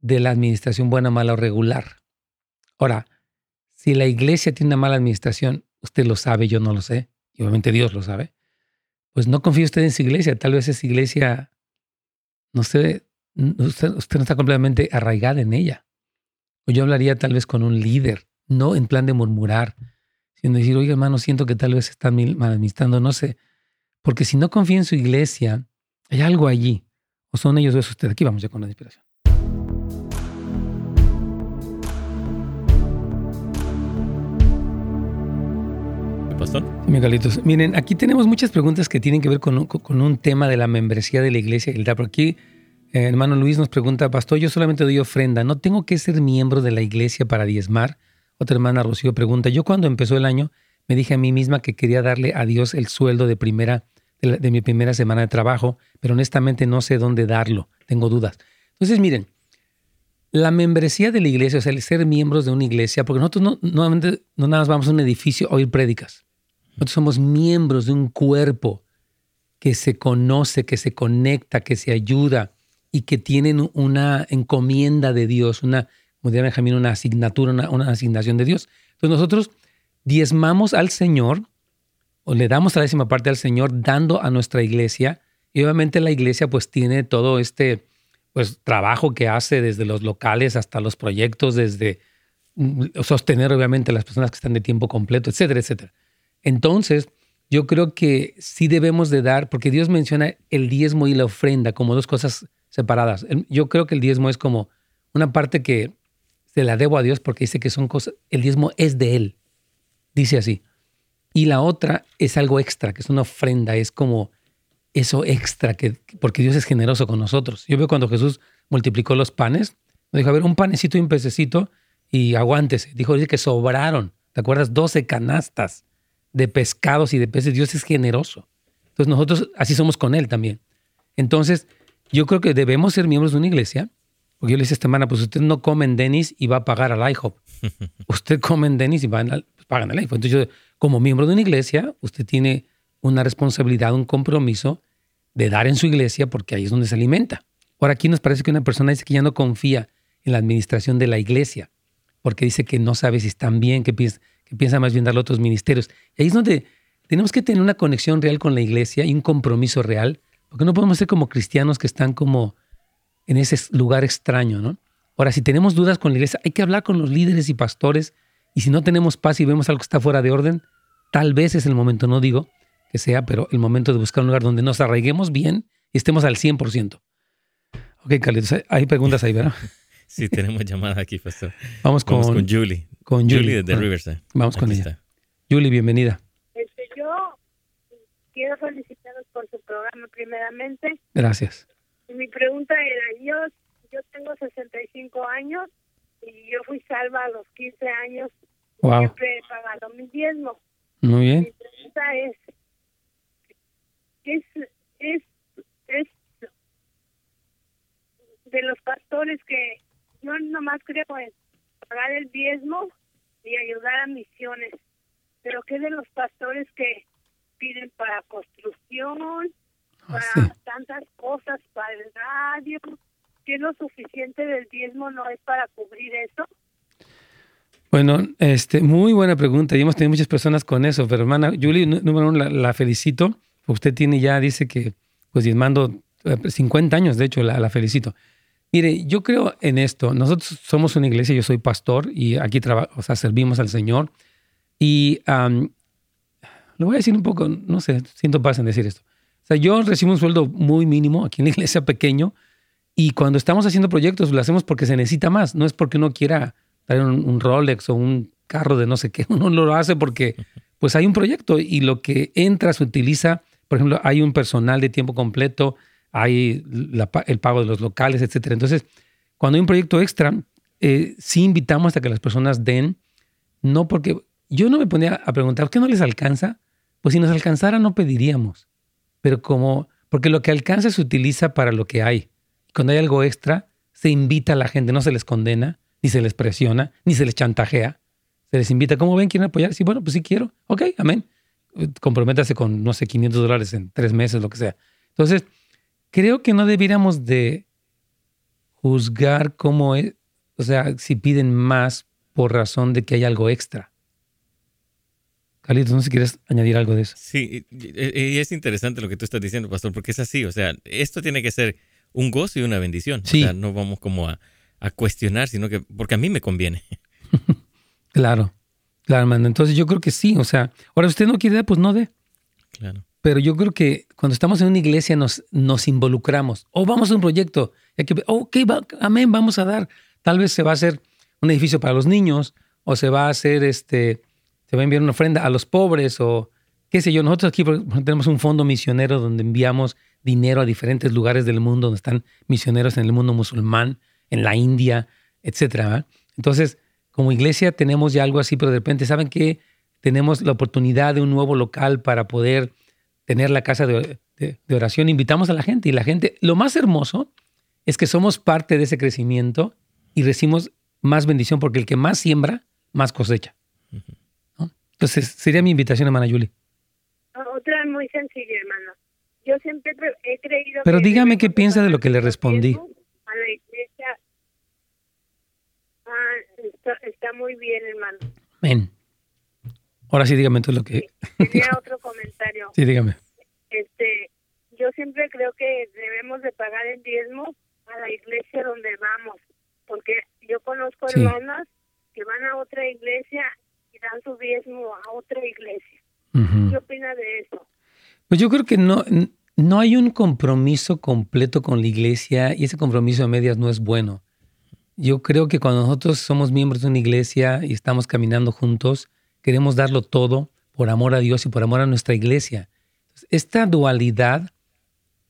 de la administración buena, mala o regular. Ahora, si la iglesia tiene una mala administración, usted lo sabe, yo no lo sé, y obviamente Dios lo sabe, pues no confíe usted en su iglesia. Tal vez esa iglesia, no sé, usted, usted no está completamente arraigada en ella. O yo hablaría tal vez con un líder, no en plan de murmurar, sino decir, oye hermano, siento que tal vez están mal administrando, no sé. Porque si no confía en su iglesia, hay algo allí. O son ellos o es usted. Aquí vamos ya con la inspiración. Pastor? Miren, aquí tenemos muchas preguntas que tienen que ver con, un tema de la membresía de la iglesia. Por aquí, eh, hermano Luis nos pregunta, pastor, yo solamente doy ofrenda, ¿no tengo que ser miembro de la iglesia para diezmar? Otra hermana Rocío pregunta, yo cuando empezó el año me dije a mí misma que quería darle a Dios el sueldo de primera de, mi primera semana de trabajo, pero honestamente no sé dónde darlo, tengo dudas. Entonces, miren, la membresía de la iglesia, o sea, el ser miembros de una iglesia, porque nosotros no, no, no nada más vamos a un edificio a oír prédicas. Nosotros somos miembros de un cuerpo que se conoce, que se conecta, que se ayuda y que tienen una encomienda de Dios, una, como diría Benjamín, una asignatura, una, una asignación de Dios. Entonces nosotros diezmamos al Señor o le damos la décima parte al Señor dando a nuestra iglesia y obviamente la iglesia pues tiene todo este pues trabajo que hace desde los locales hasta los proyectos, desde mm, sostener obviamente a las personas que están de tiempo completo, etcétera, etcétera. Entonces, yo creo que sí debemos de dar, porque Dios menciona el diezmo y la ofrenda como dos cosas separadas. Yo creo que el diezmo es como una parte que se la debo a Dios porque dice que son cosas, el diezmo es de Él, dice así. Y la otra es algo extra, que es una ofrenda, es como eso extra, que, porque Dios es generoso con nosotros. Yo veo cuando Jesús multiplicó los panes, dijo, a ver, un panecito y un pececito y aguántese. Dijo, dice que sobraron, ¿te acuerdas? 12 canastas de pescados y de peces. Dios es generoso. Entonces nosotros así somos con Él también. Entonces, yo creo que debemos ser miembros de una iglesia, porque yo le dije esta semana, pues usted no come en Denis y va a pagar al IHOP. usted come en Denis y va a, pues pagan al IHOP. Entonces yo, como miembro de una iglesia, usted tiene una responsabilidad, un compromiso de dar en su iglesia porque ahí es donde se alimenta. Ahora aquí nos parece que una persona dice que ya no confía en la administración de la iglesia porque dice que no sabe si están bien, que piensa, más bien darle a otros ministerios. Y ahí es donde tenemos que tener una conexión real con la iglesia y un compromiso real, porque no podemos ser como cristianos que están como en ese lugar extraño, ¿no? Ahora, si tenemos dudas con la iglesia, hay que hablar con los líderes y pastores, y si no tenemos paz y vemos algo que está fuera de orden, Tal vez es el momento, no digo que sea, pero el momento de buscar un lugar donde nos arraiguemos bien y estemos al 100%. Ok, Carlitos, hay preguntas ahí, ¿verdad? Sí, tenemos llamada aquí, pastor. Vamos con, con Julie. Con Julie, de Riverside. Vamos con ella. Julie, bienvenida. Este, yo quiero felicitaros por su programa primeramente. Gracias. Mi pregunta era, yo, yo tengo 65 años y yo fui salva a los 15 años. Wow. Siempre he pagado mi diezmo. Muy bien. Mi pregunta es, es, es, es de los pastores que yo nomás creo en pagar el diezmo y ayudar a misiones, pero ¿qué de los pastores que piden para construcción, Ah, para tantas cosas, para el radio? ¿Qué lo suficiente del diezmo no es para cubrir eso? Bueno, este, muy buena pregunta. Y hemos tenido muchas personas con eso, pero hermana Julie, número uno, la, felicito. Usted tiene ya, dice que, pues diezmando 50 eh, años, de hecho, la, felicito. Mire, yo creo en esto. Nosotros somos una iglesia, yo soy pastor y aquí o sea, servimos al Señor. Y lo voy a decir un poco, no sé, siento paz en decir esto. O sea, yo recibo un sueldo muy mínimo aquí en la iglesia pequeño y cuando estamos haciendo proyectos lo hacemos porque se necesita más, no es porque uno quiera traer un, Rolex o un carro de no sé qué, uno lo hace porque pues hay un proyecto y lo que entra se utiliza, por ejemplo, hay un personal de tiempo completo, hay el pago de los locales, etcétera. Entonces, cuando hay un proyecto extra, eh, sí invitamos a que las personas den, no porque yo no me ponía a preguntar, ¿por qué no les alcanza? Pues si nos alcanzara no pediríamos, pero como, porque lo que alcanza se utiliza para lo que hay. Cuando hay algo extra, se invita a la gente, no se les condena, ni se les presiona, ni se les chantajea. Se les invita, ¿cómo ven? ¿Quieren apoyar? Sí, bueno, pues sí quiero. Ok, amén. Comprométase con, no sé, 500 dólares en tres meses, lo que sea. Entonces, creo que no debiéramos de juzgar cómo es, o sea, si piden más por razón de que hay algo extra. Carlitos, no sé si quieres añadir algo de eso. Sí, y es interesante lo que tú estás diciendo, pastor, porque es así, o sea, esto tiene que ser un gozo y una bendición. Sí. O sea, no vamos como a, a cuestionar, sino que porque a mí me conviene. claro, claro, hermano. Entonces yo creo que sí, o sea, ahora usted no quiere dar, pues no dé. Claro. Pero yo creo que cuando estamos en una iglesia nos, nos involucramos. O vamos a un proyecto. Que, ok, amén, vamos a dar. Tal vez se va a hacer un edificio para los niños o se va a hacer este, se va a enviar una ofrenda a los pobres o qué sé yo. Nosotros aquí tenemos un fondo misionero donde enviamos dinero a diferentes lugares del mundo donde están misioneros en el mundo musulmán en la India, etcétera. Entonces, como iglesia tenemos ya algo así, pero de repente, ¿saben qué? tenemos la oportunidad de un nuevo local para poder tener la casa de, oración, invitamos a la gente y la gente, lo más hermoso es que somos parte de ese crecimiento y recibimos más bendición porque el que más siembra, más cosecha. Entonces, sería mi invitación, hermana Yuli. Otra muy sencilla, hermano. Yo siempre he creído Pero dígame qué piensa de lo que le respondí la iglesia. Ah, está, muy bien, hermano. Ven. Ahora sí, dígame tú lo que... tenía otro comentario. Sí, dígame. Este, yo siempre creo que debemos de pagar el diezmo a la iglesia donde vamos, porque yo conozco hermanas que van a otra iglesia y dan su diezmo a otra iglesia. ¿Qué opina de eso? Pues yo creo que no, no hay un compromiso completo con la iglesia y ese compromiso de medias no es bueno. Yo creo que cuando nosotros somos miembros de una iglesia y estamos caminando juntos, queremos darlo todo por amor a Dios y por amor a nuestra iglesia. Esta dualidad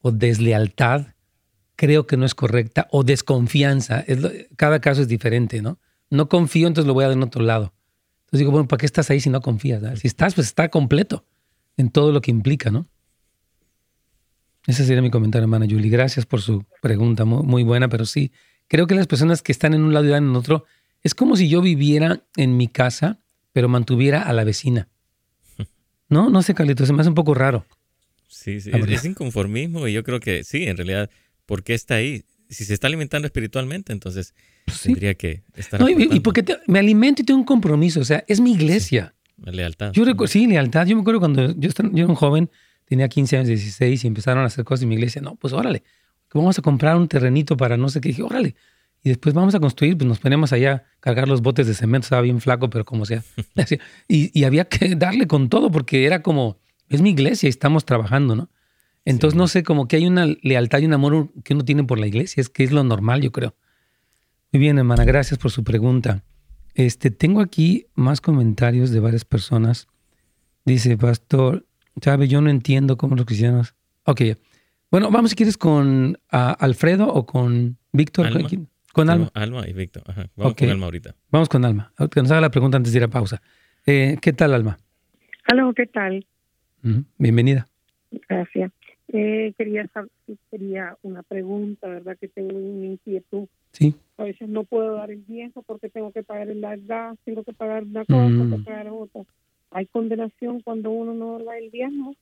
o deslealtad creo que no es correcta o desconfianza. cada caso es diferente, ¿no? No confío, entonces lo voy a dar en otro lado. Entonces digo, bueno, ¿para qué estás ahí si no confías? Si estás, pues está completo en todo lo que implica, ¿no? Ese sería mi comentario, hermana Julie. Gracias por su pregunta, muy, buena, pero sí, creo que las personas que están en un lado y en otro, es como si yo viviera en mi casa, pero mantuviera a la vecina. No, no sé, Carlitos, se me hace un poco raro. Sí, sí, es, inconformismo y yo creo que sí, en realidad, ¿por qué está ahí? Si se está alimentando espiritualmente, entonces pues tendría que estar. No, y, porque me alimento y tengo un compromiso, o sea, es mi iglesia. lealtad. Yo sí, lealtad. Yo me acuerdo cuando yo, yo era un joven, tenía 15 años, 16 y empezaron a hacer cosas en mi iglesia. No, pues órale, vamos a comprar un terrenito para no sé qué. dije, órale. Y después vamos a construir, pues nos ponemos allá a cargar los botes de cemento, estaba bien flaco, pero como sea. y, y había que darle con todo porque era como, es mi iglesia y estamos trabajando, ¿no? Entonces, no sé, como que hay una lealtad y un amor que uno tiene por la iglesia, es que es lo normal, yo creo. Muy bien, hermana, gracias por su pregunta. Este, tengo aquí más comentarios de varias personas. Dice, Pastor, sabe, yo no entiendo cómo los cristianos. Ok, bueno, vamos si quieres con Alfredo o con Víctor. Con Alma. Alma y Víctor. Vamos con Alma ahorita. Vamos con Alma. Que nos haga la pregunta antes de ir a pausa. Eh, ¿Qué tal, Alma? Hola, ¿qué tal? Bienvenida. Gracias. Eh, quería saber si sería una pregunta, ¿verdad? Que tengo una inquietud. Sí. A veces no puedo dar el tiempo porque tengo que pagar el gas, tengo que pagar una cosa, tengo que pagar otra. ¿Hay condenación cuando uno no da el diezmo?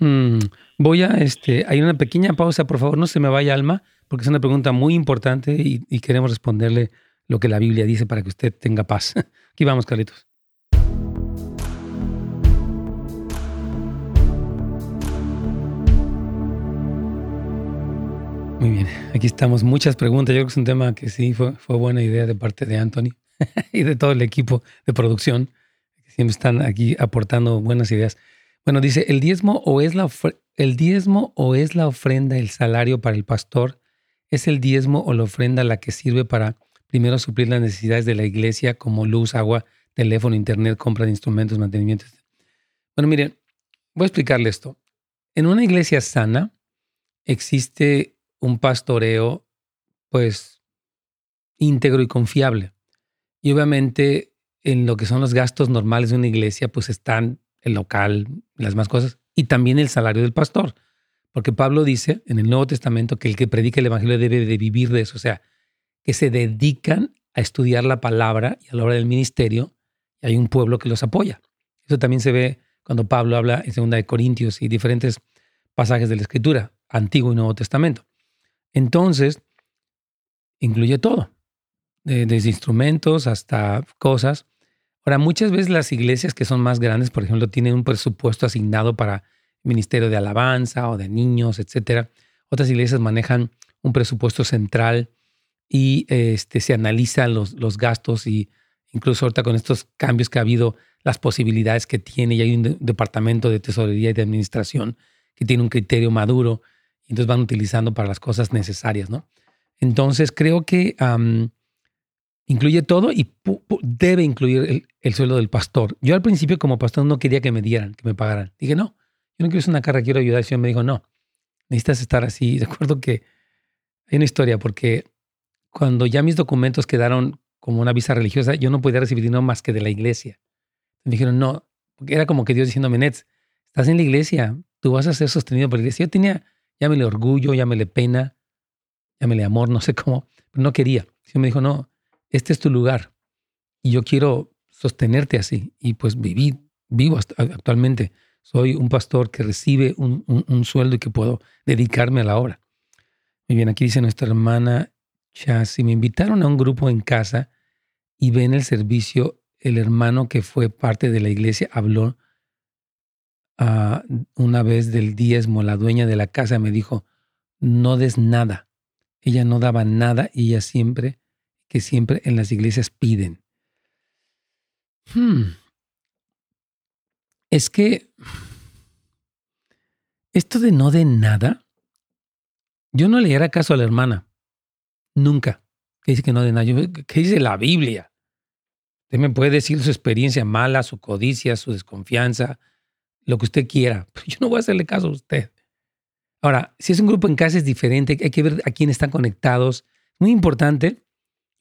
Mm, voy a, este, hay una pequeña pausa, por favor, no se me vaya alma, porque es una pregunta muy importante y, queremos responderle lo que la Biblia dice para que usted tenga paz. Aquí vamos, Carlitos. Muy bien, aquí estamos. Muchas preguntas. Yo creo que es un tema que sí fue, fue buena idea de parte de Anthony y de todo el equipo de producción, que siempre están aquí aportando buenas ideas. Bueno, dice, el diezmo o es la, el diezmo o es la ofrenda, el salario para el pastor, es el diezmo o la ofrenda la que sirve para primero suplir las necesidades de la iglesia como luz, agua, teléfono, internet, compra de instrumentos, mantenimiento. Bueno, miren, voy a explicarle esto. En una iglesia sana existe un pastoreo, pues, íntegro y confiable. Y obviamente en lo que son los gastos normales de una iglesia, pues están el local, las más cosas, y también el salario del pastor. Porque Pablo dice en el Nuevo Testamento que el que predica el Evangelio debe de vivir de eso, o sea, que se dedican a estudiar la palabra y a la hora del ministerio, y hay un pueblo que los apoya. Eso también se ve cuando Pablo habla en Segunda de Corintios y diferentes pasajes de la Escritura, Antiguo y Nuevo Testamento. Entonces, incluye todo, desde instrumentos hasta cosas. Ahora, muchas veces las iglesias que son más grandes, por ejemplo, tienen un presupuesto asignado para ministerio de alabanza o de niños, etcétera. Otras iglesias manejan un presupuesto central y este, se analizan los, los gastos y incluso ahorita con estos cambios que ha habido, las posibilidades que tiene y hay un departamento de tesorería y de administración que tiene un criterio maduro y entonces van utilizando para las cosas necesarias, ¿no? Entonces creo que incluye todo y debe incluir el, sueldo del pastor. Yo al principio como pastor no quería que me dieran, que me pagaran. Dije, no, yo no quiero hacer una carrera, quiero ayudar. El Señor me dijo, no, necesitas estar así. Recuerdo que hay una historia porque cuando ya mis documentos quedaron como una visa religiosa, yo no podía recibir dinero más que de la iglesia. Me dijeron, no, era como que Dios diciéndome, Nets, estás en la iglesia, tú vas a ser sostenido por la iglesia. Yo tenía, llámele orgullo, llámele pena, llámele amor, no sé cómo, pero no quería. Dios me dijo, no, este es tu lugar y yo quiero sostenerte así. Y pues viví, vivo actualmente. Soy un pastor que recibe un, un, sueldo y que puedo dedicarme a la obra. Muy bien, aquí dice nuestra hermana Chassi, me invitaron a un grupo en casa y ven el servicio, el hermano que fue parte de la iglesia habló uh, una vez del diezmo, la dueña de la casa me dijo, no des nada. Ella no daba nada y ella siempre, que siempre en las iglesias piden. Hmm. Es que esto de no de nada, yo no le hará caso a la hermana. Nunca. Que dice que no de nada. ¿Qué dice la Biblia? Usted me puede decir su experiencia mala, su codicia, su desconfianza, lo que usted quiera. Pero yo no voy a hacerle caso a usted. Ahora, si es un grupo en casa es diferente, hay que ver a quién están conectados. Muy importante.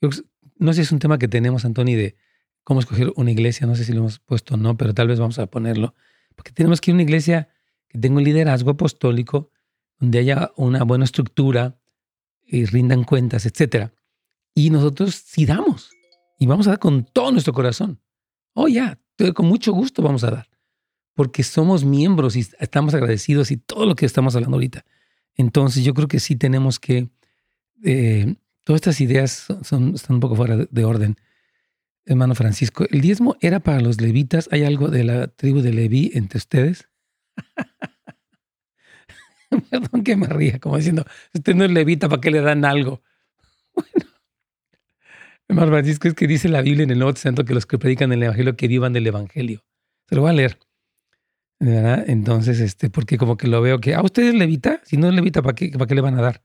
No sé si es un tema que tenemos, Antonio, de cómo escoger una iglesia. No sé si lo hemos puesto o no, pero tal vez vamos a ponerlo. Porque tenemos que ir a una iglesia que tenga un liderazgo apostólico, donde haya una buena estructura, y rindan cuentas, etc. Y nosotros sí damos. Y vamos a dar con todo nuestro corazón. Oh, ya, con mucho gusto vamos a dar. Porque somos miembros y estamos agradecidos y todo lo que estamos hablando ahorita. Entonces yo creo que sí tenemos que... Eh, todas estas ideas son, están un poco fuera de orden hermano Francisco, ¿el diezmo era para los levitas? ¿Hay algo de la tribu de Leví entre ustedes? Perdón que me ría, como diciendo, usted no es levita, ¿para qué le dan algo? Bueno, hermano Francisco, es que dice la Biblia en el Nuevo Testamento que los que predican el Evangelio que vivan del Evangelio. Se lo voy a leer. ¿verdad? Entonces, este, porque como que lo veo que, ah, usted es levita, si no es levita, ¿para qué, ¿para qué le van a dar?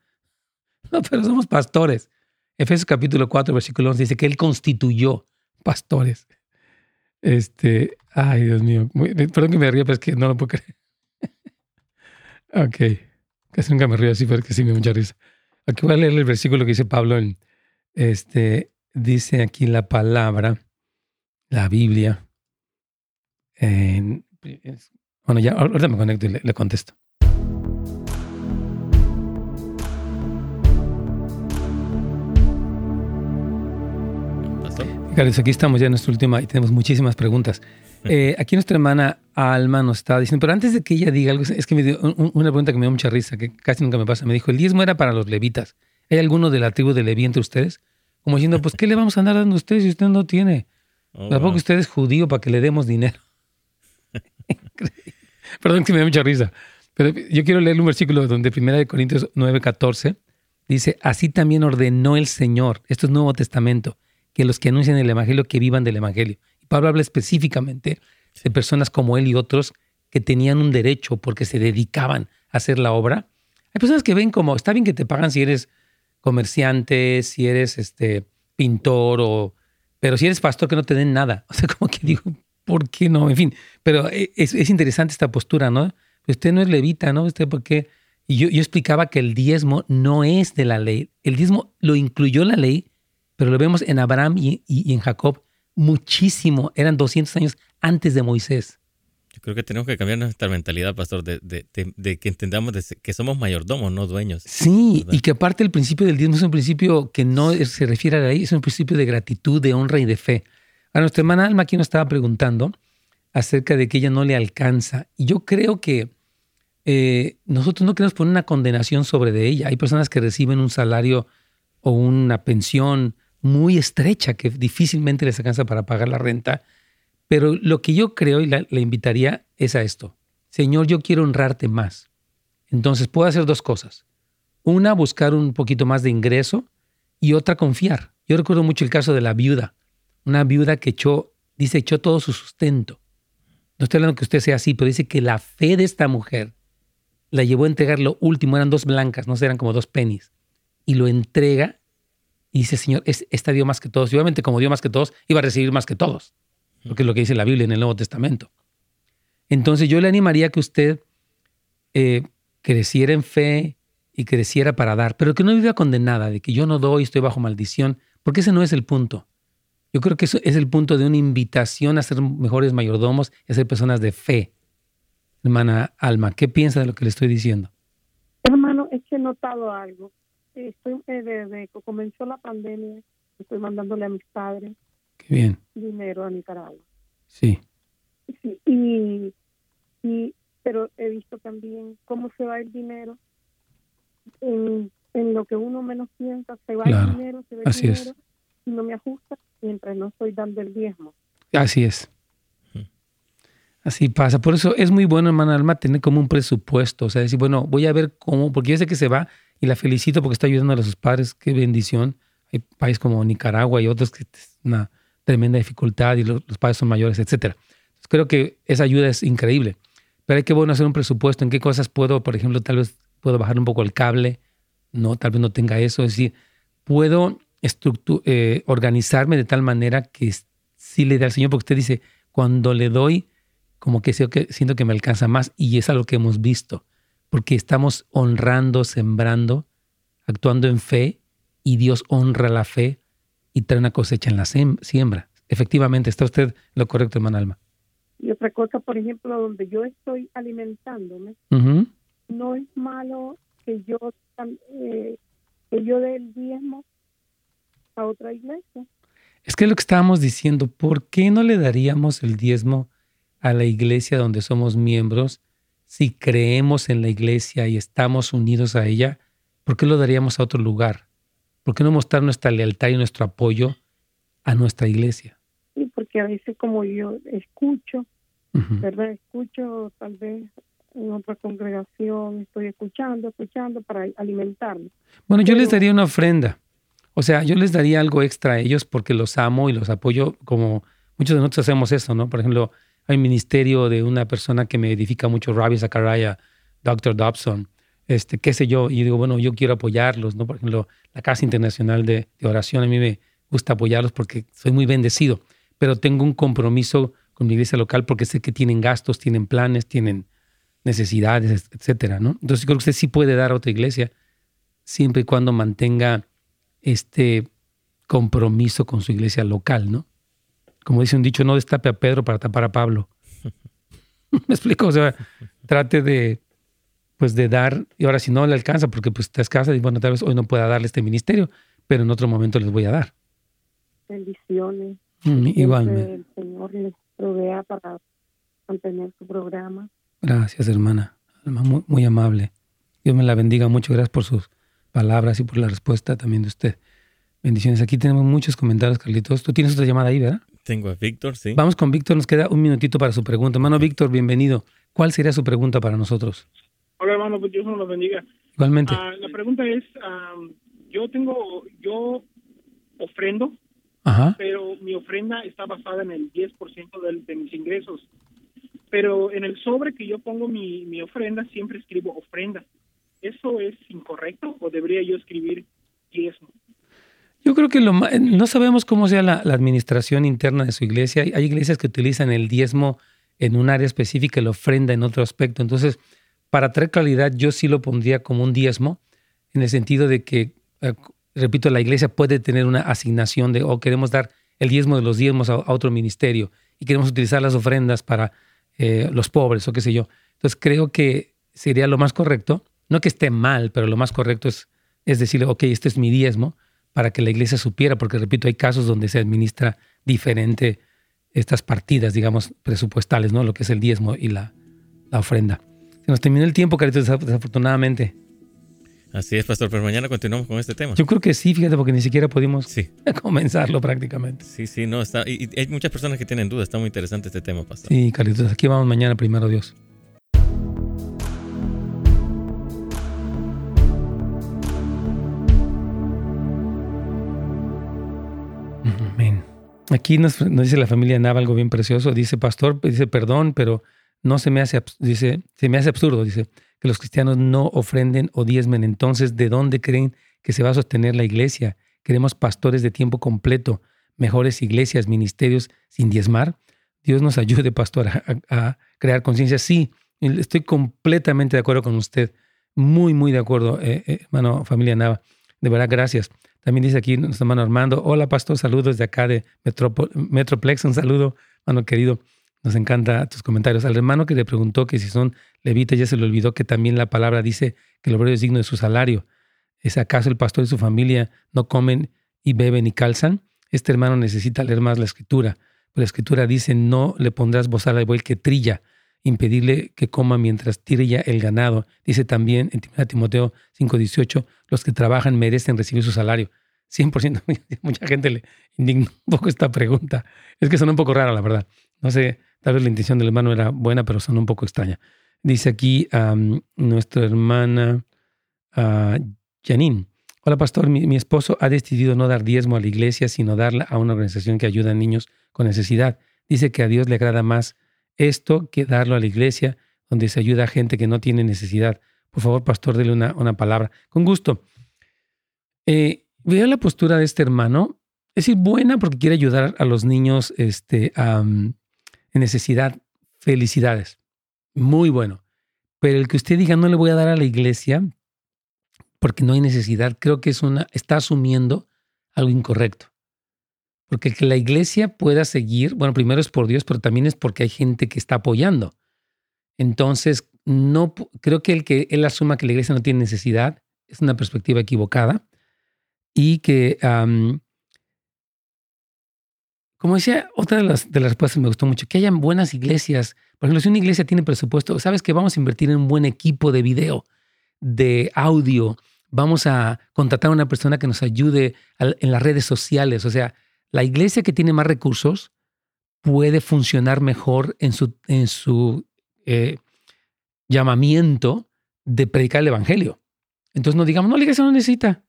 No, pero somos pastores. Efesios capítulo 4, versículo 11 dice que Él constituyó pastores. Este, ay, Dios mío. perdón que me ría, pero es que no lo puedo creer. ok. Casi nunca me río así, pero que sí me da mucha risa. Aquí voy a leer el versículo que dice Pablo. Este, dice aquí la palabra, la Biblia. En, bueno, ya ahorita me conecto y le contesto. Carlos, aquí estamos ya en nuestra última y tenemos muchísimas preguntas. Eh, aquí nuestra hermana Alma nos está diciendo, pero antes de que ella diga algo, es que me dio una pregunta que me dio mucha risa, que casi nunca me pasa. Me dijo, el diezmo era para los levitas. ¿Hay alguno de la tribu de Leví entre ustedes? Como diciendo, pues, ¿qué le vamos a andar dando a ustedes si usted no tiene? Oh, Tampoco usted es judío para que le demos dinero. Perdón que me dio mucha risa. Pero yo quiero leer un versículo donde 1 Corintios 9, 14 dice, así también ordenó el Señor, esto es Nuevo Testamento, que los que anuncian el Evangelio que vivan del Evangelio. Y Pablo habla específicamente de personas como él y otros que tenían un derecho porque se dedicaban a hacer la obra. Hay personas que ven como, está bien que te pagan si eres comerciante, si eres este, pintor, o, pero si eres pastor que no te den nada. O sea, como que digo, ¿por qué no? En fin, pero es, es interesante esta postura, ¿no? Usted no es levita, ¿no? Usted, ¿por qué? Y yo, yo explicaba que el diezmo no es de la ley. El diezmo lo incluyó la ley pero lo vemos en Abraham y, en Jacob muchísimo, eran 200 años antes de Moisés. Yo creo que tenemos que cambiar nuestra mentalidad, pastor, de, que entendamos que somos mayordomos, no dueños. Sí, y que aparte el principio del diezmo es un principio que no se refiere a la ley, es un principio de gratitud, de honra y de fe. A nuestra hermana Alma aquí nos estaba preguntando acerca de que ella no le alcanza. Y yo creo que eh, nosotros no queremos poner una condenación sobre de ella. Hay personas que reciben un salario o una pensión muy estrecha que difícilmente les alcanza para pagar la renta. Pero lo que yo creo y le invitaría es a esto. Señor, yo quiero honrarte más. Entonces puedo hacer dos cosas. Una, buscar un poquito más de ingreso y otra, confiar. Yo recuerdo mucho el caso de la viuda. Una viuda que echó, dice, echó todo su sustento. No estoy hablando que usted sea así, pero dice que la fe de esta mujer la llevó a entregar lo último. Eran dos blancas, no eran como dos pennies. Y lo entrega y dice, Señor, es, esta dio más que todos. Y obviamente como dio más que todos, iba a recibir más que todos. Porque es lo que dice la Biblia en el Nuevo Testamento. Entonces yo le animaría que usted eh, creciera en fe y creciera para dar, pero que no viva condenada de que yo no doy, estoy bajo maldición, porque ese no es el punto. Yo creo que eso es el punto de una invitación a ser mejores mayordomos y a ser personas de fe. Hermana Alma, ¿qué piensa de lo que le estoy diciendo? Hermano, es que he notado algo. Estoy, eh, desde que comenzó la pandemia, estoy mandándole a mis padres bien. dinero a Nicaragua. Sí. sí y, y, pero he visto también cómo se va el dinero en, en lo que uno menos piensa, se va el dinero, se va el dinero, y no me ajusta mientras no estoy dando el diezmo. Así es. Así pasa. Por eso es muy bueno, hermana Alma, tener como un presupuesto. O sea, decir, bueno, voy a ver cómo, porque yo sé que se va y la felicito porque está ayudando a sus padres. Qué bendición. Hay países como Nicaragua y otros que es una tremenda dificultad y los, padres son mayores, etcétera. creo que esa ayuda es increíble. Pero hay que bueno hacer un presupuesto en qué cosas puedo, por ejemplo, tal vez puedo bajar un poco el cable, no, tal vez no tenga eso. Es decir, puedo eh, organizarme de tal manera que sí le dé al Señor, porque usted dice, cuando le doy, como que siento que me alcanza más y es algo que hemos visto, porque estamos honrando, sembrando, actuando en fe y Dios honra la fe y trae una cosecha en la siembra. Efectivamente, está usted lo correcto, hermano Alma. Y otra cosa, por ejemplo, donde yo estoy alimentándome, no es malo que yo, eh, que yo dé el diezmo a otra iglesia. Es que lo que estábamos diciendo, ¿por qué no le daríamos el diezmo a la iglesia donde somos miembros, si creemos en la iglesia y estamos unidos a ella, ¿por qué lo daríamos a otro lugar? ¿Por qué no mostrar nuestra lealtad y nuestro apoyo a nuestra iglesia? Sí, porque a veces como yo escucho, ¿verdad? Escucho tal vez en otra congregación, estoy escuchando, escuchando para alimentarme. Bueno, yo les daría una ofrenda. O sea, yo les daría algo extra a ellos porque los amo y los apoyo como muchos de nosotros hacemos eso, ¿no? Por ejemplo, hay ministerio de una persona que me edifica mucho, Ravi Zachariah, Dr. Dobson, este, qué sé yo, y digo, bueno, yo quiero apoyarlos, ¿no? Por ejemplo, la Casa Internacional de, Oración, a mí me gusta apoyarlos porque soy muy bendecido, pero tengo un compromiso con mi iglesia local porque sé que tienen gastos, tienen planes, tienen necesidades, etcétera, ¿no? Entonces creo que usted sí puede dar a otra iglesia siempre y cuando mantenga este compromiso con su iglesia local, ¿no? Como dice un dicho, no destape a Pedro para tapar a Pablo. ¿Me explico? O sea, trate de, pues de dar, y ahora si no le alcanza, porque pues estás casa y bueno, tal vez hoy no pueda darle este ministerio, pero en otro momento les voy a dar. Bendiciones. Mm, igualmente. El Señor les provea para mantener su programa. Gracias, hermana. Muy, muy amable. Dios me la bendiga mucho. Gracias por sus palabras y por la respuesta también de usted. Bendiciones. Aquí tenemos muchos comentarios, Carlitos. Tú tienes otra llamada ahí, ¿verdad? Tengo a Víctor, sí. Vamos con Víctor, nos queda un minutito para su pregunta. Hermano Víctor, bienvenido. ¿Cuál sería su pregunta para nosotros? Hola, hermano, pues Dios nos bendiga. Igualmente. Ah, la pregunta es, yo tengo, yo ofrendo, pero mi ofrenda está basada en el 10% de, de mis ingresos. Pero en el sobre que yo pongo mi, mi ofrenda, siempre escribo ofrenda. ¿Eso es incorrecto o debería yo escribir diezmo? Yo creo que lo, no sabemos cómo sea la, administración interna de su iglesia. Hay, iglesias que utilizan el diezmo en un área específica y la ofrenda en otro aspecto. Entonces, para traer calidad, yo sí lo pondría como un diezmo, en el sentido de que, eh, repito, la iglesia puede tener una asignación de, o queremos dar el diezmo de los diezmos a, otro ministerio y queremos utilizar las ofrendas para eh, los pobres o qué sé yo. Entonces, creo que sería lo más correcto, no que esté mal, pero lo más correcto es, es decirle, ok, este es mi diezmo para que la iglesia supiera, porque repito, hay casos donde se administra diferente estas partidas, digamos, presupuestales, ¿no? Lo que es el diezmo y la, ofrenda. Se nos terminó el tiempo, Carito, desafortunadamente. Así es, pastor, pero mañana continuamos con este tema. Yo creo que sí, fíjate, porque ni siquiera pudimos comenzarlo prácticamente. Sí, sí, no, está, y, hay muchas personas que tienen dudas, está muy interesante este tema, pastor. Sí, Carlitos, aquí vamos mañana, primero Dios. Aquí nos, dice la familia Nava algo bien precioso. Dice, pastor, dice, perdón, pero no se me hace, dice, se me hace absurdo, dice, que los cristianos no ofrenden o diezmen. Entonces, ¿de dónde creen que se va a sostener la iglesia? Queremos pastores de tiempo completo, mejores iglesias, ministerios sin diezmar. Dios nos ayude, pastor, a, crear conciencia. Sí, estoy completamente de acuerdo con usted. Muy, muy de acuerdo, eh, eh, hermano, familia Nava. De verdad, gracias. También dice aquí nuestro hermano Armando, hola pastor, saludos de acá de Metroplex, un saludo, hermano querido. Nos encanta tus comentarios. Al hermano que le preguntó que si son levitas, ya se le olvidó que también la palabra dice que el obrero es digno de su salario. ¿Es acaso el pastor y su familia no comen y beben y calzan? Este hermano necesita leer más la escritura. La escritura dice, no le pondrás bozal al buey que trilla, impedirle que coma mientras trilla el ganado. Dice también en Timoteo 5:18, los que trabajan merecen recibir su salario. 100%, mucha gente le indigna un poco esta pregunta. Es que son un poco rara, la verdad. No sé, Tal vez la intención del hermano era buena, pero son un poco extraña. Dice aquí nuestra hermana uh, Janine. Hola pastor, mi, esposo ha decidido no dar diezmo a la iglesia, sino darla a una organización que ayuda a niños con necesidad. Dice que a Dios le agrada más esto que darlo a la iglesia, donde se ayuda a gente que no tiene necesidad. Por favor, pastor, dele una, una palabra. Con gusto. Eh, veo la postura de este hermano. Es decir, buena porque quiere ayudar a los niños este, en necesidad, felicidades. Muy bueno. Pero el que usted diga no le voy a dar a la iglesia porque no hay necesidad, creo que es una, está asumiendo algo incorrecto. Porque que la iglesia pueda seguir, bueno, primero es por Dios, pero también es porque hay gente que está apoyando. Entonces, no creo que el que él asuma que la iglesia no tiene necesidad es una perspectiva equivocada y que como decía, otra de las, de las respuestas me gustó mucho, que hayan buenas iglesias. Por ejemplo, si una iglesia tiene presupuesto, sabes que vamos a invertir en un buen equipo de video, de audio, vamos a contratar a una persona que nos ayude en las redes sociales. O sea, la iglesia que tiene más recursos puede funcionar mejor en su, eh, llamamiento de predicar el evangelio. Entonces no digamos, no, la iglesia no necesita.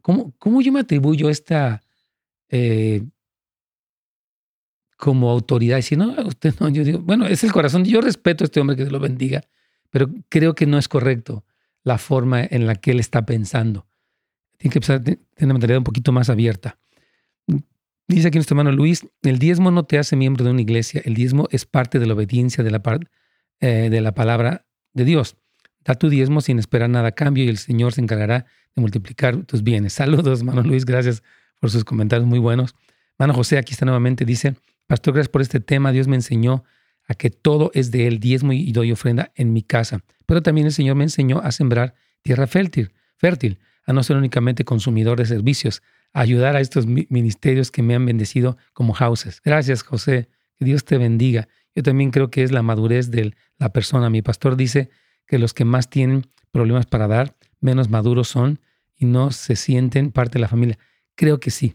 ¿Cómo, cómo yo me atribuyo esta eh, como autoridad. Si no, usted no, yo digo, bueno, es el corazón. Yo respeto a este hombre que Dios lo bendiga, pero creo que no es correcto la forma en la que él está pensando. Tiene que a tener una mentalidad un poquito más abierta. Dice aquí nuestro hermano Luis, el diezmo no te hace miembro de una iglesia, el diezmo es parte de la obediencia de la, eh, de la palabra de Dios. Da tu diezmo sin esperar nada a cambio y el Señor se encargará de multiplicar tus bienes. Saludos, hermano Luis, gracias por sus comentarios muy buenos. Hermano José, aquí está nuevamente, dice, Pastor, gracias por este tema. Dios me enseñó a que todo es de Él, diezmo y doy ofrenda en mi casa. Pero también el Señor me enseñó a sembrar tierra fértil, fértil, a no ser únicamente consumidor de servicios, ayudar a estos ministerios que me han bendecido como houses. Gracias, José. Que Dios te bendiga. Yo también creo que es la madurez de la persona. Mi pastor dice que los que más tienen problemas para dar, menos maduros son y no se sienten parte de la familia. Creo que sí.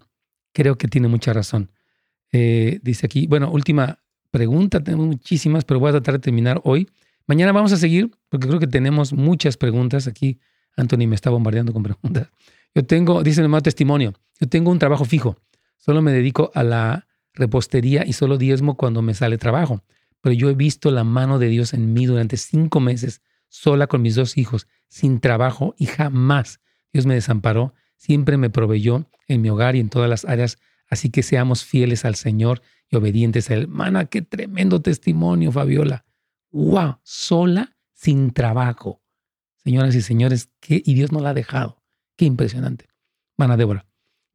Creo que tiene mucha razón. Eh, dice aquí, bueno, última pregunta, tenemos muchísimas, pero voy a tratar de terminar hoy. Mañana vamos a seguir, porque creo que tenemos muchas preguntas. Aquí Anthony me está bombardeando con preguntas. Yo tengo, dice el testimonio, yo tengo un trabajo fijo, solo me dedico a la repostería y solo diezmo cuando me sale trabajo. Pero yo he visto la mano de Dios en mí durante cinco meses, sola con mis dos hijos, sin trabajo y jamás Dios me desamparó. Siempre me proveyó en mi hogar y en todas las áreas Así que seamos fieles al Señor y obedientes a Él. Mana, qué tremendo testimonio, Fabiola. ¡Wow! Sola, sin trabajo. Señoras y señores, ¿qué? y Dios no la ha dejado. Qué impresionante. Mana Débora,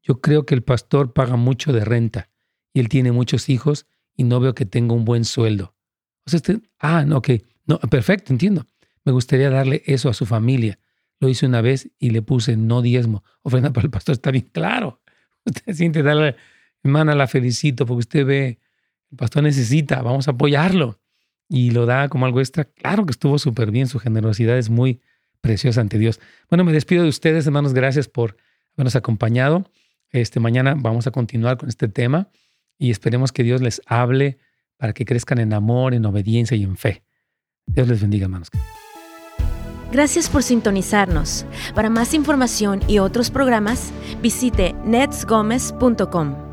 yo creo que el pastor paga mucho de renta y él tiene muchos hijos y no veo que tenga un buen sueldo. O sea, este, ah, no, ok. No, perfecto, entiendo. Me gustaría darle eso a su familia. Lo hice una vez y le puse no diezmo. Ofrenda para el pastor, está bien claro. Usted siente darle, hermana, la felicito porque usted ve, el pastor necesita, vamos a apoyarlo. Y lo da como algo extra. Claro que estuvo súper bien, su generosidad es muy preciosa ante Dios. Bueno, me despido de ustedes, hermanos, gracias por habernos acompañado. Este, mañana vamos a continuar con este tema y esperemos que Dios les hable para que crezcan en amor, en obediencia y en fe. Dios les bendiga, hermanos. Gracias por sintonizarnos. Para más información y otros programas, visite netsgomez.com.